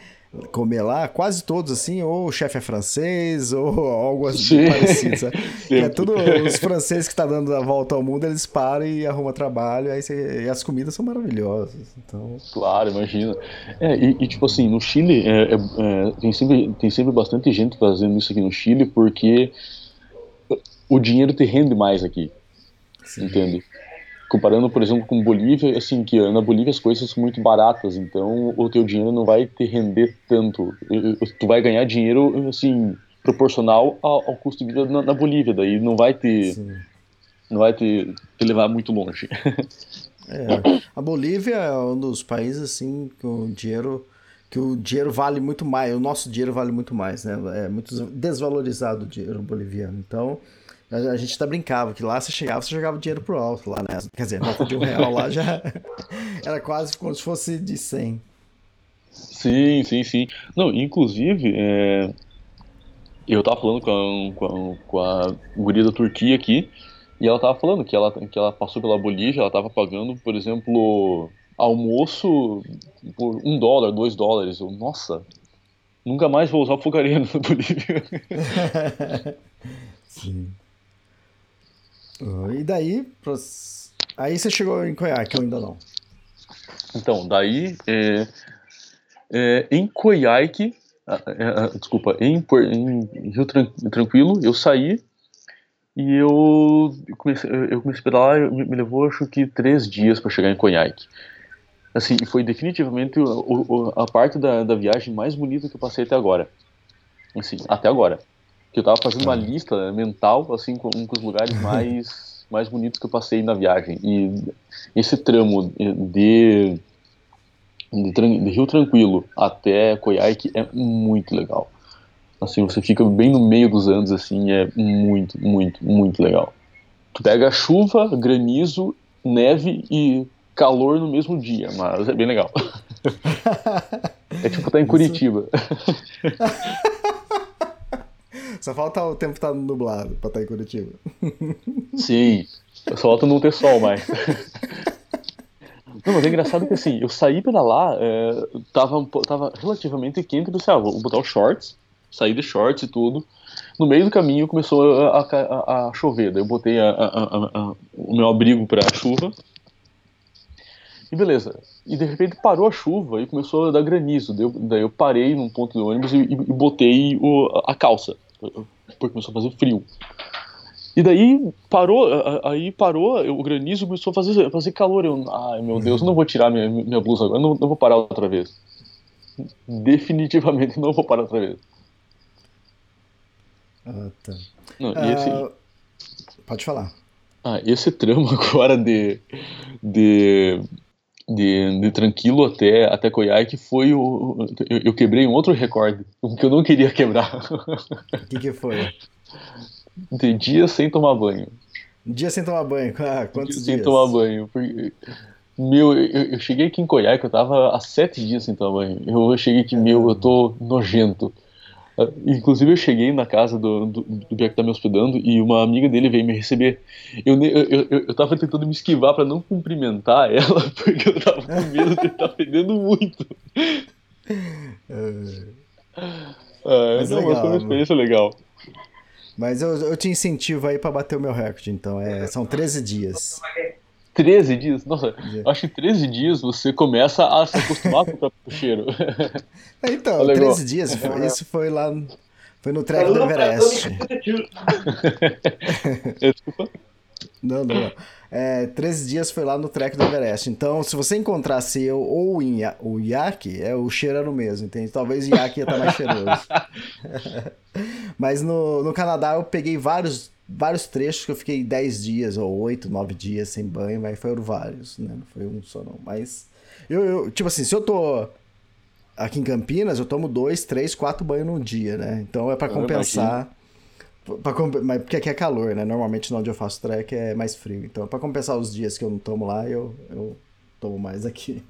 comer lá, quase todos assim, ou o chefe é francês, ou algo assim parecido, é tudo os franceses que tá dando a volta ao mundo, eles param e arrumam trabalho, aí e as comidas são maravilhosas, então... Claro, imagina. É, e, e tipo assim, no Chile, é, é, é, tem, sempre, tem sempre bastante gente fazendo isso aqui no Chile, porque o dinheiro te rende mais aqui, Sim. entende? Comparando, por exemplo, com Bolívia, assim, que na Bolívia as coisas são muito baratas, então o teu dinheiro não vai te render tanto. Tu vai ganhar dinheiro, assim, proporcional ao, ao custo de vida na, na, Bolívia, daí não vai te, Sim. não vai te, te levar muito longe. É, a Bolívia é um dos países, assim, que o dinheiro que o dinheiro vale muito mais, o nosso dinheiro vale muito mais, né? É muito desvalorizado o dinheiro boliviano. Então, a, gente até brincava que lá você chegava, você jogava dinheiro pro alto lá, né? Quer dizer, nota de um real lá já era quase como se fosse de 100. Sim, sim, sim. Não, inclusive, é... eu tava falando com a, com a, com a guria da Turquia aqui, e ela tava falando que ela, que ela passou pela Bolívia, ela tava pagando, por exemplo, almoço por um dólar, dois dólares. Eu, nossa, nunca mais vou usar o fogareiro na Bolívia. Sim. Uh, e daí, pros... aí você chegou em Coiaque ou ainda não? Então, daí, é, é, em Coiaque, é, desculpa, em, em Rio Tranquilo, eu saí e eu comecei, eu comecei a pedalar, me, me levou acho que três dias para chegar em Coiaque. Assim, foi definitivamente a parte da, da viagem mais bonita que eu passei até agora. Assim, até agora que eu tava fazendo uma lista mental, assim, com, com os lugares mais, mais bonitos que eu passei na viagem. E esse tramo de, de, de Rio Tranquilo até Coiaque é muito legal. Assim, você fica bem no meio dos Andes, assim, é muito, muito, muito legal. Tu pega chuva, granizo, neve e calor no mesmo dia, mas é bem legal. é tipo estar tá em Curitiba. Só falta o tempo estar tá nublado pra estar em Curitiba. Sim, só falta não ter sol mais. Não, mas é engraçado que assim, eu saí pra lá, é, tava, tava relativamente quente, eu ah, vou botar os shorts, saí de shorts e tudo. No meio do caminho começou a, a, a chover, daí eu botei a, o meu abrigo pra chuva. E beleza. E de repente parou a chuva e começou a dar granizo. Daí eu, parei num ponto de ônibus e, e botei o, a calça porque começou a fazer frio. E daí parou, aí parou, o granizo começou a fazer, fazer calor. Eu, ai meu Deus, não vou tirar minha, minha blusa agora, não, não vou parar outra vez. Definitivamente não vou parar outra vez. Ah, tá. Não, esse, uh, pode falar. Ah, esse tramo agora de, de de, de tranquilo até, até Coiaque foi o. Eu, eu, quebrei um outro recorde, o que eu não queria quebrar. O que, que foi? De dias sem tomar banho. Dia sem tomar banho? Ah, quantos dias? Sem tomar banho. Meu, eu, eu cheguei aqui em Coiaque, eu tava há sete dias sem tomar banho. Eu cheguei aqui, meu, eu tô nojento. Inclusive eu cheguei na casa do, do, do Bia que tá me hospedando e uma amiga dele veio me receber. Eu, eu, eu, eu tava tentando me esquivar para não cumprimentar ela, porque eu tava com medo de estar tá fedendo muito. É, mas não, legal, mas foi uma experiência legal. Mas eu, eu te incentivo aí para bater o meu recorde, então. É, são 13 dias. 13 dias? Nossa, acho que 13 dias você começa a se acostumar com o próprio cheiro. Então, 13 dias, isso foi lá. Foi no trek do Everest. Desculpa. Não, não, não. É, 13 dias foi lá no trek do Everest. Então, se você encontrasse eu ou o Iaque, é, o cheiro era o mesmo, entende? Talvez o Iaque ia estar mais cheiroso. Mas no, no Canadá eu peguei vários, vários trechos que eu fiquei 10 dias ou 8, 9 dias sem banho, mas foram vários, né? Não foi um só não. Mas, eu, eu tipo assim, se eu tô aqui em Campinas, eu tomo dois, três, quatro banhos num dia, né? Então é para compensar. Pra, mas porque aqui é calor, né? Normalmente onde eu faço trek é mais frio. Então, para compensar os dias que eu não tomo lá, eu, eu tomo mais aqui.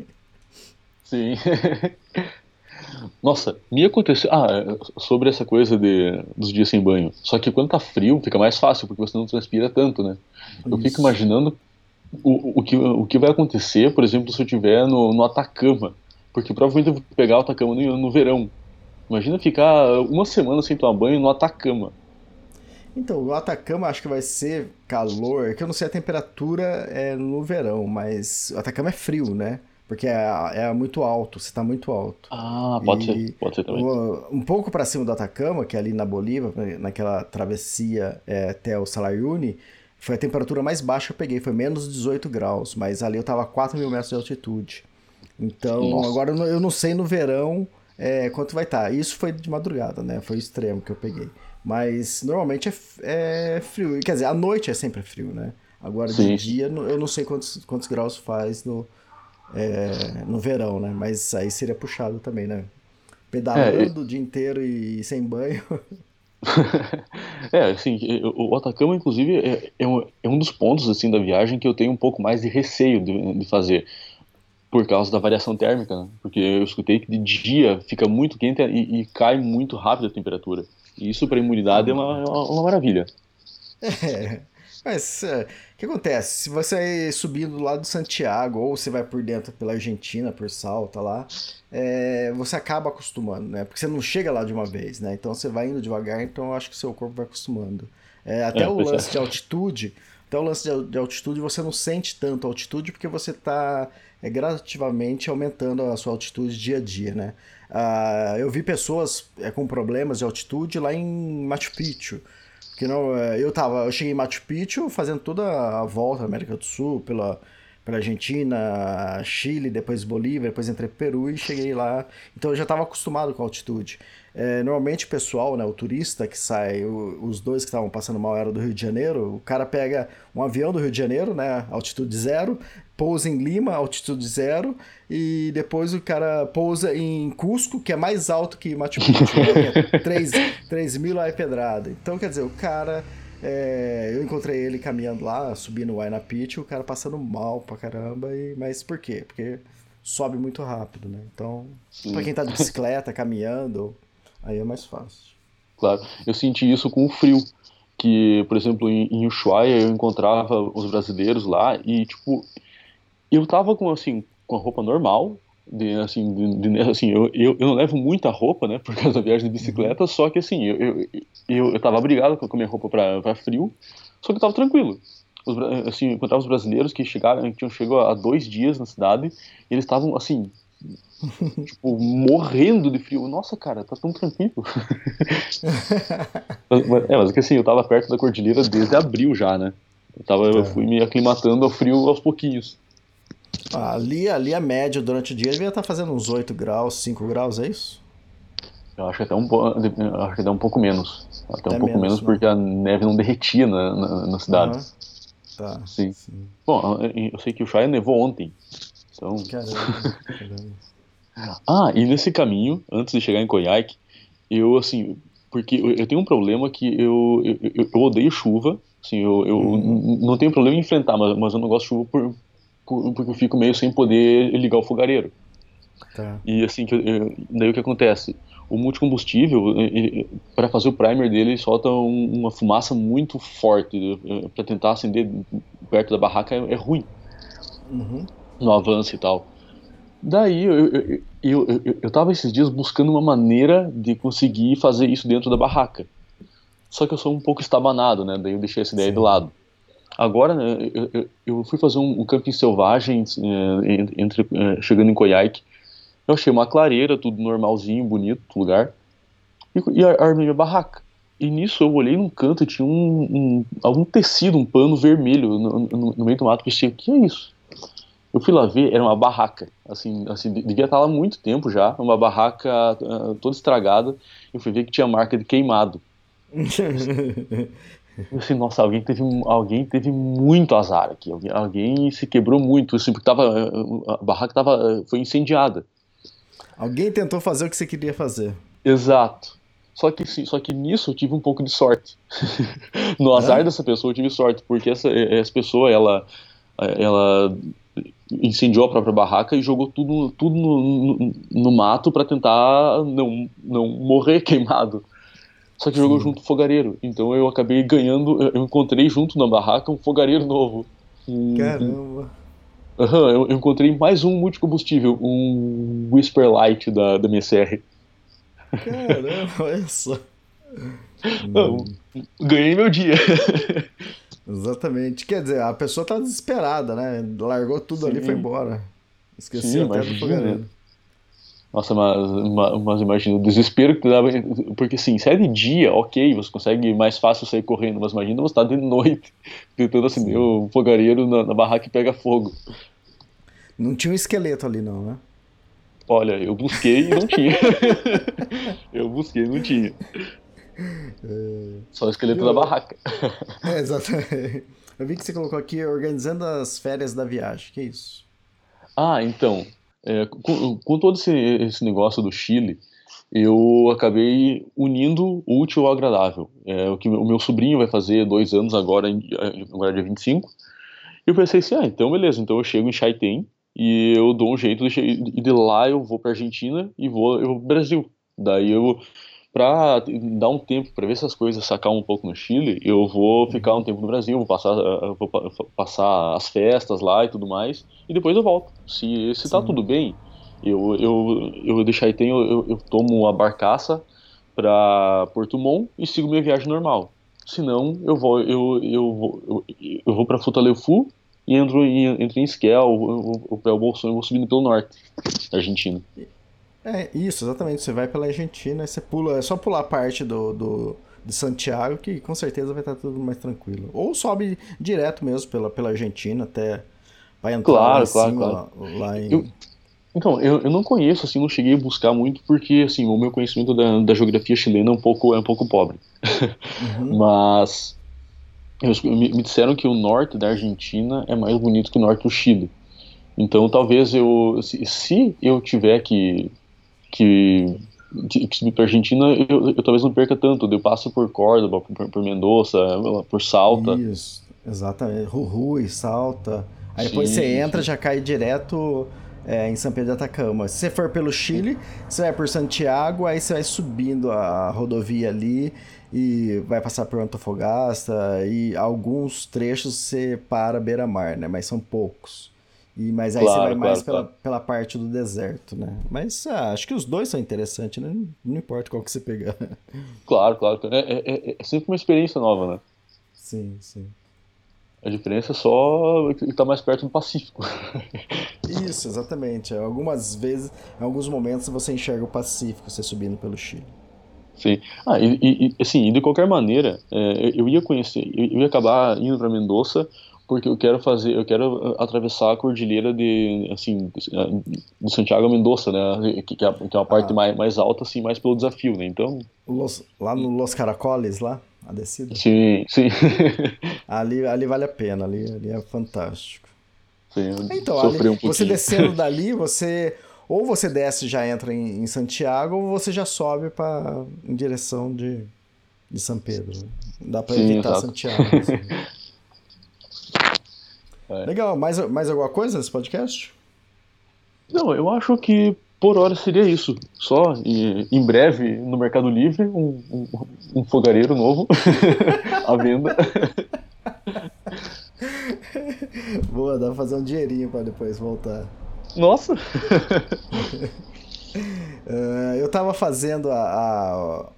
Sim. Nossa, me aconteceu. Ah, sobre essa coisa de, dos dias sem banho. Só que quando tá frio, fica mais fácil, porque você não transpira tanto, né? Eu Isso. fico imaginando o, o, que, o que vai acontecer, por exemplo, se eu estiver no, no Atacama. Porque provavelmente eu vou pegar o Atacama no, no verão. Imagina ficar uma semana sem tomar banho no Atacama. Então, o Atacama acho que vai ser calor, é que eu não sei a temperatura é no verão, mas o Atacama é frio, né? Porque é, é muito alto, você está muito alto. Ah, pode e ser, pode ser também. Um pouco para cima do Atacama, que é ali na Bolívia, naquela travessia é, até o Salayuni, foi a temperatura mais baixa que eu peguei, foi menos 18 graus, mas ali eu estava a 4 mil metros de altitude. Então, Nossa. agora eu não sei no verão é, quanto vai estar. Tá. Isso foi de madrugada, né? Foi o extremo que eu peguei. Mas normalmente é, é frio. Quer dizer, à noite é sempre frio, né? Agora Sim. de dia eu não sei quantos, quantos graus faz no, é, no verão, né? Mas aí seria puxado também, né? Pedalando é, o dia inteiro e sem banho. é, assim, o Atacama, inclusive, é, é, um, é um dos pontos, assim, da viagem que eu tenho um pouco mais de receio de, de fazer por causa da variação térmica, né? porque eu escutei que de dia fica muito quente e, e cai muito rápido a temperatura. E isso para a imunidade é uma, uma maravilha. É, mas é, o que acontece? Se você ir subindo do lado de Santiago ou você vai por dentro pela Argentina, por Salta lá, é, você acaba acostumando, né? Porque você não chega lá de uma vez, né? Então você vai indo devagar, então eu acho que o seu corpo vai acostumando. É, até é, o lance de altitude, até o lance de altitude você não sente tanto altitude porque você está é, gradativamente aumentando a sua altitude dia a dia, né? Ah, eu vi pessoas é, com problemas de altitude lá em Machu Picchu. Que não, é, eu tava, eu cheguei em Machu Picchu fazendo toda a volta na América do Sul, pela, pela Argentina, Chile, depois Bolívia, depois entrei Peru e cheguei lá. Então eu já estava acostumado com a altitude. É, normalmente o pessoal, né, o turista que sai, o, os dois que estavam passando mal era do Rio de Janeiro, o cara pega um avião do Rio de Janeiro, né, altitude zero, pousa em Lima, altitude zero, e depois o cara pousa em Cusco, que é mais alto que Machu Picchu, que é 3, 3 mil lá é pedrada. Então, quer dizer, o cara... É, eu encontrei ele caminhando lá, subindo o Huayna Picchu, o cara passando mal pra caramba, e, mas por quê? Porque sobe muito rápido, né? Então, Sim. pra quem tá de bicicleta, caminhando, Aí é mais fácil. Claro. Eu senti isso com o frio. Que, por exemplo, em, em Ushuaia eu encontrava os brasileiros lá e, tipo, eu tava com, assim, com a roupa normal, de, assim, de, de, assim eu, eu, eu, não levo muita roupa, né, por causa da viagem de bicicleta, só que, assim, eu, eu, eu, eu tava abrigado com a minha roupa pra, pra frio, só que eu tava tranquilo. Os, assim, encontrava os brasileiros que chegaram, que tinham chegado há dois dias na cidade, e eles estavam, assim, tipo, morrendo de frio. Nossa, cara, tá tão tranquilo. é, mas é que assim, eu tava perto da cordilheira desde abril já, né? Eu, tava, é. eu fui me aclimatando ao frio aos pouquinhos. Ah, ali, ali a média durante o dia devia estar tá fazendo uns 8 graus, 5 graus, é isso? Eu acho que até um, acho que até um pouco menos. Até, até um pouco menos, menos né? porque a neve não derretia na, na, na cidade. Uhum. Tá. Sim. Sim. Bom, eu sei que o Chai nevou ontem. Então. Caramba, caramba. Ah, e nesse caminho, antes de chegar em Coiaque, eu, assim, porque eu, tenho um problema que eu, eu, eu odeio chuva, assim, eu, eu uhum. não tenho problema em enfrentar, mas, mas eu não gosto de chuva por, por, porque eu fico meio sem poder ligar o fogareiro. Tá. E assim, que eu, daí o que acontece? O multicombustível, para fazer o primer dele, solta um, uma fumaça muito forte. para tentar acender perto da barraca é, é ruim. Uhum. No avanço e tal. Daí eu, eu, eu, eu, eu tava esses dias buscando uma maneira de conseguir fazer isso dentro da barraca. Só que eu sou um pouco estabanado, né? Daí eu deixei essa ideia Sim. de lado. Agora, né, eu, eu, eu, fui fazer um, um camping selvagem é, entre, é, chegando em Coiaque. Eu achei uma clareira, tudo normalzinho, bonito, lugar. E, e armei minha barraca. E nisso eu olhei num canto e tinha um, um, algum tecido, um pano vermelho no, no, no meio do mato. Pensei, o que é isso? Eu fui lá ver, era uma barraca. Assim, assim devia estar lá há muito tempo já, uma barraca uh, toda estragada. Eu fui ver que tinha marca de queimado. eu assim, nossa, alguém teve, alguém teve muito azar aqui. Alguém, alguém se quebrou muito, assim, porque tava, a barraca tava, foi incendiada. Alguém tentou fazer o que você queria fazer. Exato. Só que, só que nisso eu tive um pouco de sorte. no azar é? dessa pessoa eu tive sorte, porque essa, essa pessoa, ela, ela incendiou a própria barraca e jogou tudo, tudo no, no, no mato para tentar não, não morrer queimado. Só que Sim. jogou junto o fogareiro. Então eu acabei ganhando. Eu encontrei junto na barraca um fogareiro novo. Um, Caramba! Uhum, eu, eu encontrei mais um multicombustível, um Whisper Light da, da MSR. Caramba, olha só. Ganhei meu dia. Exatamente. Quer dizer, a pessoa tá desesperada, né? Largou tudo Sim. ali e foi embora. Esqueceu até do fogareiro. Nossa, mas, mas imagina o desespero que dava. Porque assim, se é de dia, ok, você consegue mais fácil sair correndo, mas imagina você tá de noite, tentando acender o fogareiro na, na barraca e pega fogo. Não tinha um esqueleto ali, não, né? Olha, eu busquei e não tinha. eu busquei e não tinha. É... Só o esqueleto eu... da barraca. É, exatamente. Eu vi que você colocou aqui organizando as férias da viagem. Que é isso? Ah, então. É, com, com, todo esse, esse, negócio do Chile, eu acabei unindo o útil ao agradável. É, o que o meu sobrinho vai fazer dois anos agora, agora dia 25. E eu pensei assim, ah, então beleza, então eu chego em Chaitén, e eu dou um jeito de, e de lá eu vou para Argentina e vou eu vou pro Brasil. Daí eu para dar um tempo para ver essas coisas sacar um pouco no Chile, eu vou ficar um tempo no Brasil, vou passar vou passar as festas lá e tudo mais e depois eu volto. Se se tá tudo bem, eu eu eu deixar aí tem eu, eu, tomo a barcaça para Porto Montt e sigo minha viagem normal. Senão eu vou eu eu, eu, eu vou para Futaleufú e entro em, entro em Esquel, o pé Bolsonaro, eu vou subindo pelo norte da Argentina. É, isso, exatamente. Você vai pela Argentina você pula, é só pular a parte do, do, de Santiago que com certeza vai estar tudo mais tranquilo. Ou sobe direto mesmo pela, pela Argentina até. Vai entrar claro, lá, claro, cima, claro. lá em. Eu, então, eu, eu não conheço, assim, não cheguei a buscar muito, porque, assim, o meu conhecimento da, da geografia chilena é um pouco, é um pouco pobre. Uhum. Mas me, me disseram que o norte da Argentina é mais bonito que o norte do Chile. Então, talvez eu, se, se eu tiver que, que, que, para Argentina, eu, eu, talvez não perca tanto. Eu passo por Córdoba, por, por Mendoza, por Salta. Isso, exatamente. Jujuy, Salta. Aí depois sim, você entra, sim. já cai direto é, em São Pedro de Atacama. Se você for pelo Chile, você vai por Santiago, aí você vai subindo a rodovia ali e vai passar por Antofagasta e alguns trechos você para beira-mar, né? Mas são poucos. E, mas aí claro, você vai mais claro, pela, claro. pela parte do deserto, né? Mas ah, acho que os dois são interessantes, né? Não importa qual que você pegar. Claro, claro. É, é, é, é sempre uma experiência nova, né? Sim, sim. A diferença é só que está mais perto do Pacífico. Isso, exatamente. Algumas vezes, em alguns momentos, você enxerga o Pacífico, você subindo pelo Chile. Sim. Ah, e, e assim, de qualquer maneira, é, eu ia conhecer, eu ia acabar indo para Mendoza porque eu quero fazer, eu quero atravessar a cordilheira de, assim, de Santiago Mendoza, né, que, que, é, que é uma parte ah. mais, mais alta, assim, mais pelo desafio, né, então... Los, lá no Los Caracoles, lá, a descida? Sim, sim. ali, ali vale a pena, ali, ali é fantástico. Sim, então, ali, um você descendo dali, você ou você desce e já entra em, em Santiago, ou você já sobe para em direção de, de São Pedro. Dá para evitar exato. Santiago. Assim. É. Legal, mais, mais alguma coisa nesse podcast? Não, eu acho que por hora seria isso. Só e, em breve no Mercado Livre um, um, um fogareiro novo à venda. Boa, dá pra fazer um dinheirinho para depois voltar. Nossa! uh, eu tava fazendo a, a,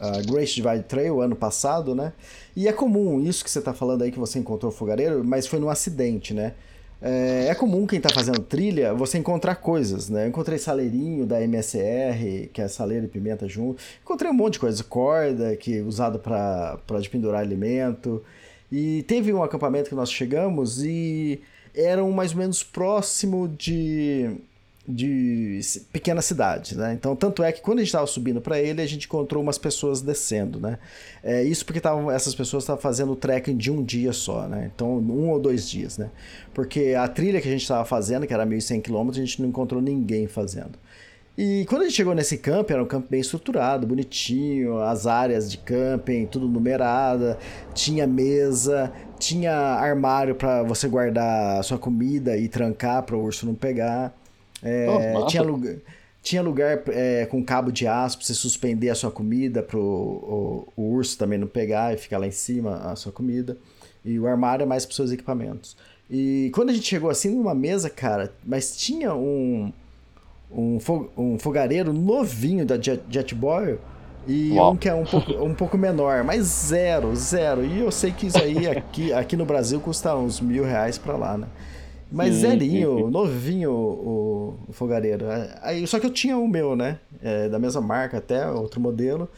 a Great Divide Trail ano passado, né? E é comum isso que você tá falando aí, que você encontrou fogareiro, mas foi num acidente, né? É, é comum quem tá fazendo trilha você encontrar coisas, né? Eu encontrei saleirinho da MSR, que é saleiro e pimenta junto. Encontrei um monte de coisa, corda, que é usado para de pendurar alimento. E teve um acampamento que nós chegamos e era um mais ou menos próximo de de pequenas cidades, né? Então, tanto é que quando a gente estava subindo para ele, a gente encontrou umas pessoas descendo, né? É, isso porque tavam, essas pessoas estavam fazendo o trekking de um dia só, né? Então, um ou dois dias, né? Porque a trilha que a gente estava fazendo, que era 1.100 km, a gente não encontrou ninguém fazendo. E quando a gente chegou nesse camping, era um camping bem estruturado, bonitinho, as áreas de camping, tudo numerada, tinha mesa, tinha armário para você guardar a sua comida e trancar para o urso não pegar. É, oh, tinha lugar, tinha lugar é, com cabo de aço para você suspender a sua comida para o, o, urso também não pegar e ficar lá em cima a sua comida. E o armário é mais para seus equipamentos. E quando a gente chegou assim numa mesa, cara, mas tinha um, um, um fogareiro novinho da Jet, Jetboil e Uau. um que é um pouco, um pouco menor, mas zero, zero. E eu sei que isso aí aqui, aqui no Brasil custa uns mil reais para lá, né? Mas zerinho, novinho o, o, fogareiro. Aí, só que eu tinha o meu, né? É, da mesma marca até, outro modelo.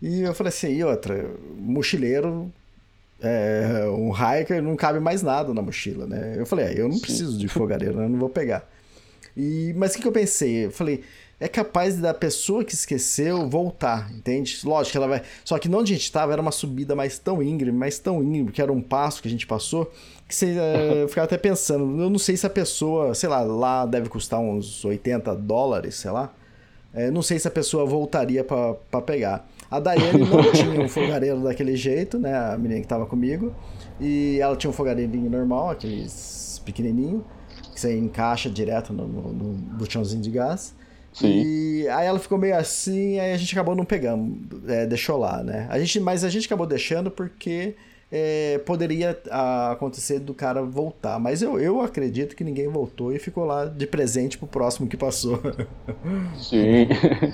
E eu falei assim, e outra, mochileiro, é, um hiker, não cabe mais nada na mochila, né? Eu falei, é, eu não preciso de fogareiro, né? Eu não vou pegar. E, mas o que, que eu pensei? Eu falei, é capaz da pessoa que esqueceu voltar, entende? Lógico que ela vai. Só que não onde a gente estava era uma subida mais tão íngreme, mais tão íngreme, que era um passo que a gente passou, que você uh, ficava até pensando. Eu não sei se a pessoa, sei lá, lá deve custar uns 80 dólares, sei lá. É, não sei se a pessoa voltaria para pegar. A Daiane não tinha um fogareiro daquele jeito, né? A menina que estava comigo. E ela tinha um fogareirinho normal, aqueles pequenininho, que você encaixa direto no, no, no botãozinho de gás. Sim. E aí ela ficou meio assim, aí a gente acabou não pegando, é, deixou lá, né? A gente, mas a gente acabou deixando porque é, poderia a, acontecer do cara voltar. Mas eu, eu acredito que ninguém voltou e ficou lá de presente pro próximo que passou. Sim.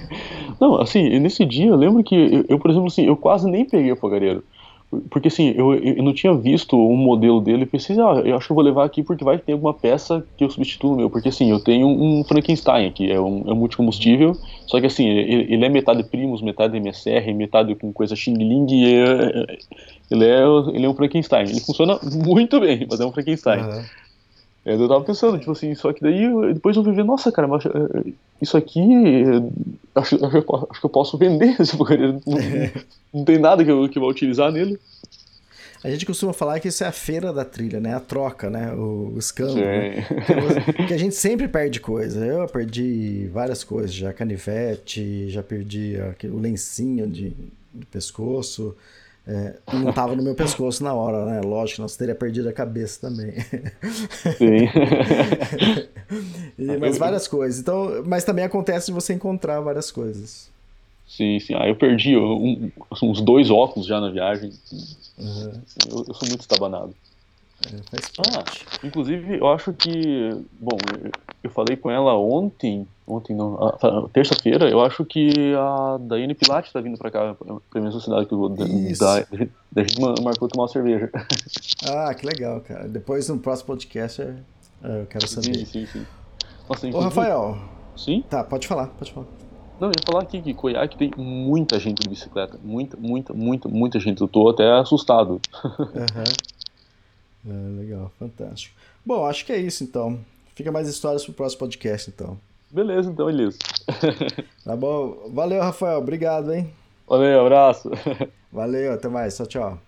Não, assim, nesse dia eu lembro que eu, eu por exemplo, assim, eu quase nem peguei o fogareiro. Porque assim, eu, eu não tinha visto um modelo dele e pensei, ah, eu acho que eu vou levar aqui porque vai ter alguma peça que eu substituo meu. Porque assim, eu tenho um Frankenstein aqui, é um, é um multicombustível, só que assim, ele, ele é metade Primus, metade MSR, metade com coisa Xing Ling, é, é, ele, é, ele é um Frankenstein. Ele funciona muito bem, mas é um Frankenstein. Uhum. Eu tava pensando, tipo assim, só que daí depois eu vi ver, nossa, cara, mas eh, isso aqui acho, acho, que eu posso vender esse. Não, não tem nada que eu, que eu vou utilizar nele. A gente costuma falar que isso é a feira da trilha, né? A troca, né? O, o escândalo. Né? Que, que, a gente sempre perde coisa. Eu perdi várias coisas já. Canivete, já perdi o lencinho de, de pescoço. É, não estava no meu pescoço na hora, né? Lógico, nós teria perdido a cabeça também. Sim. e, mas várias coisas. Então, mas também acontece de você encontrar várias coisas. Sim, sim. Ah, eu perdi um, uns dois óculos já na viagem. Uhum. Eu, eu, sou muito estabanado. É, ah, inclusive, eu acho que. Bom, eu falei com ela ontem, ontem não, terça-feira, eu acho que a Daiane Pilate está vindo para cá, para a mesma cidade que eu da, da, da gente marcou tomar uma cerveja. Ah, que legal, cara. Depois no próximo podcast eu quero saber. Sim, sim, sim. Nossa, Ô, Rafael. Sim? Tá, pode falar, pode falar. Não, eu ia falar aqui que Coiaque tem muita gente de bicicleta. Muita, muita, muita, muita gente. Eu tô até assustado. Uhum. É, legal, fantástico. Bom, acho que é isso então. Fica mais histórias pro próximo podcast, então. Beleza, então, Elias. tá bom. Valeu, Rafael. Obrigado, hein? Valeu, abraço. Valeu, até mais. Tchau, tchau.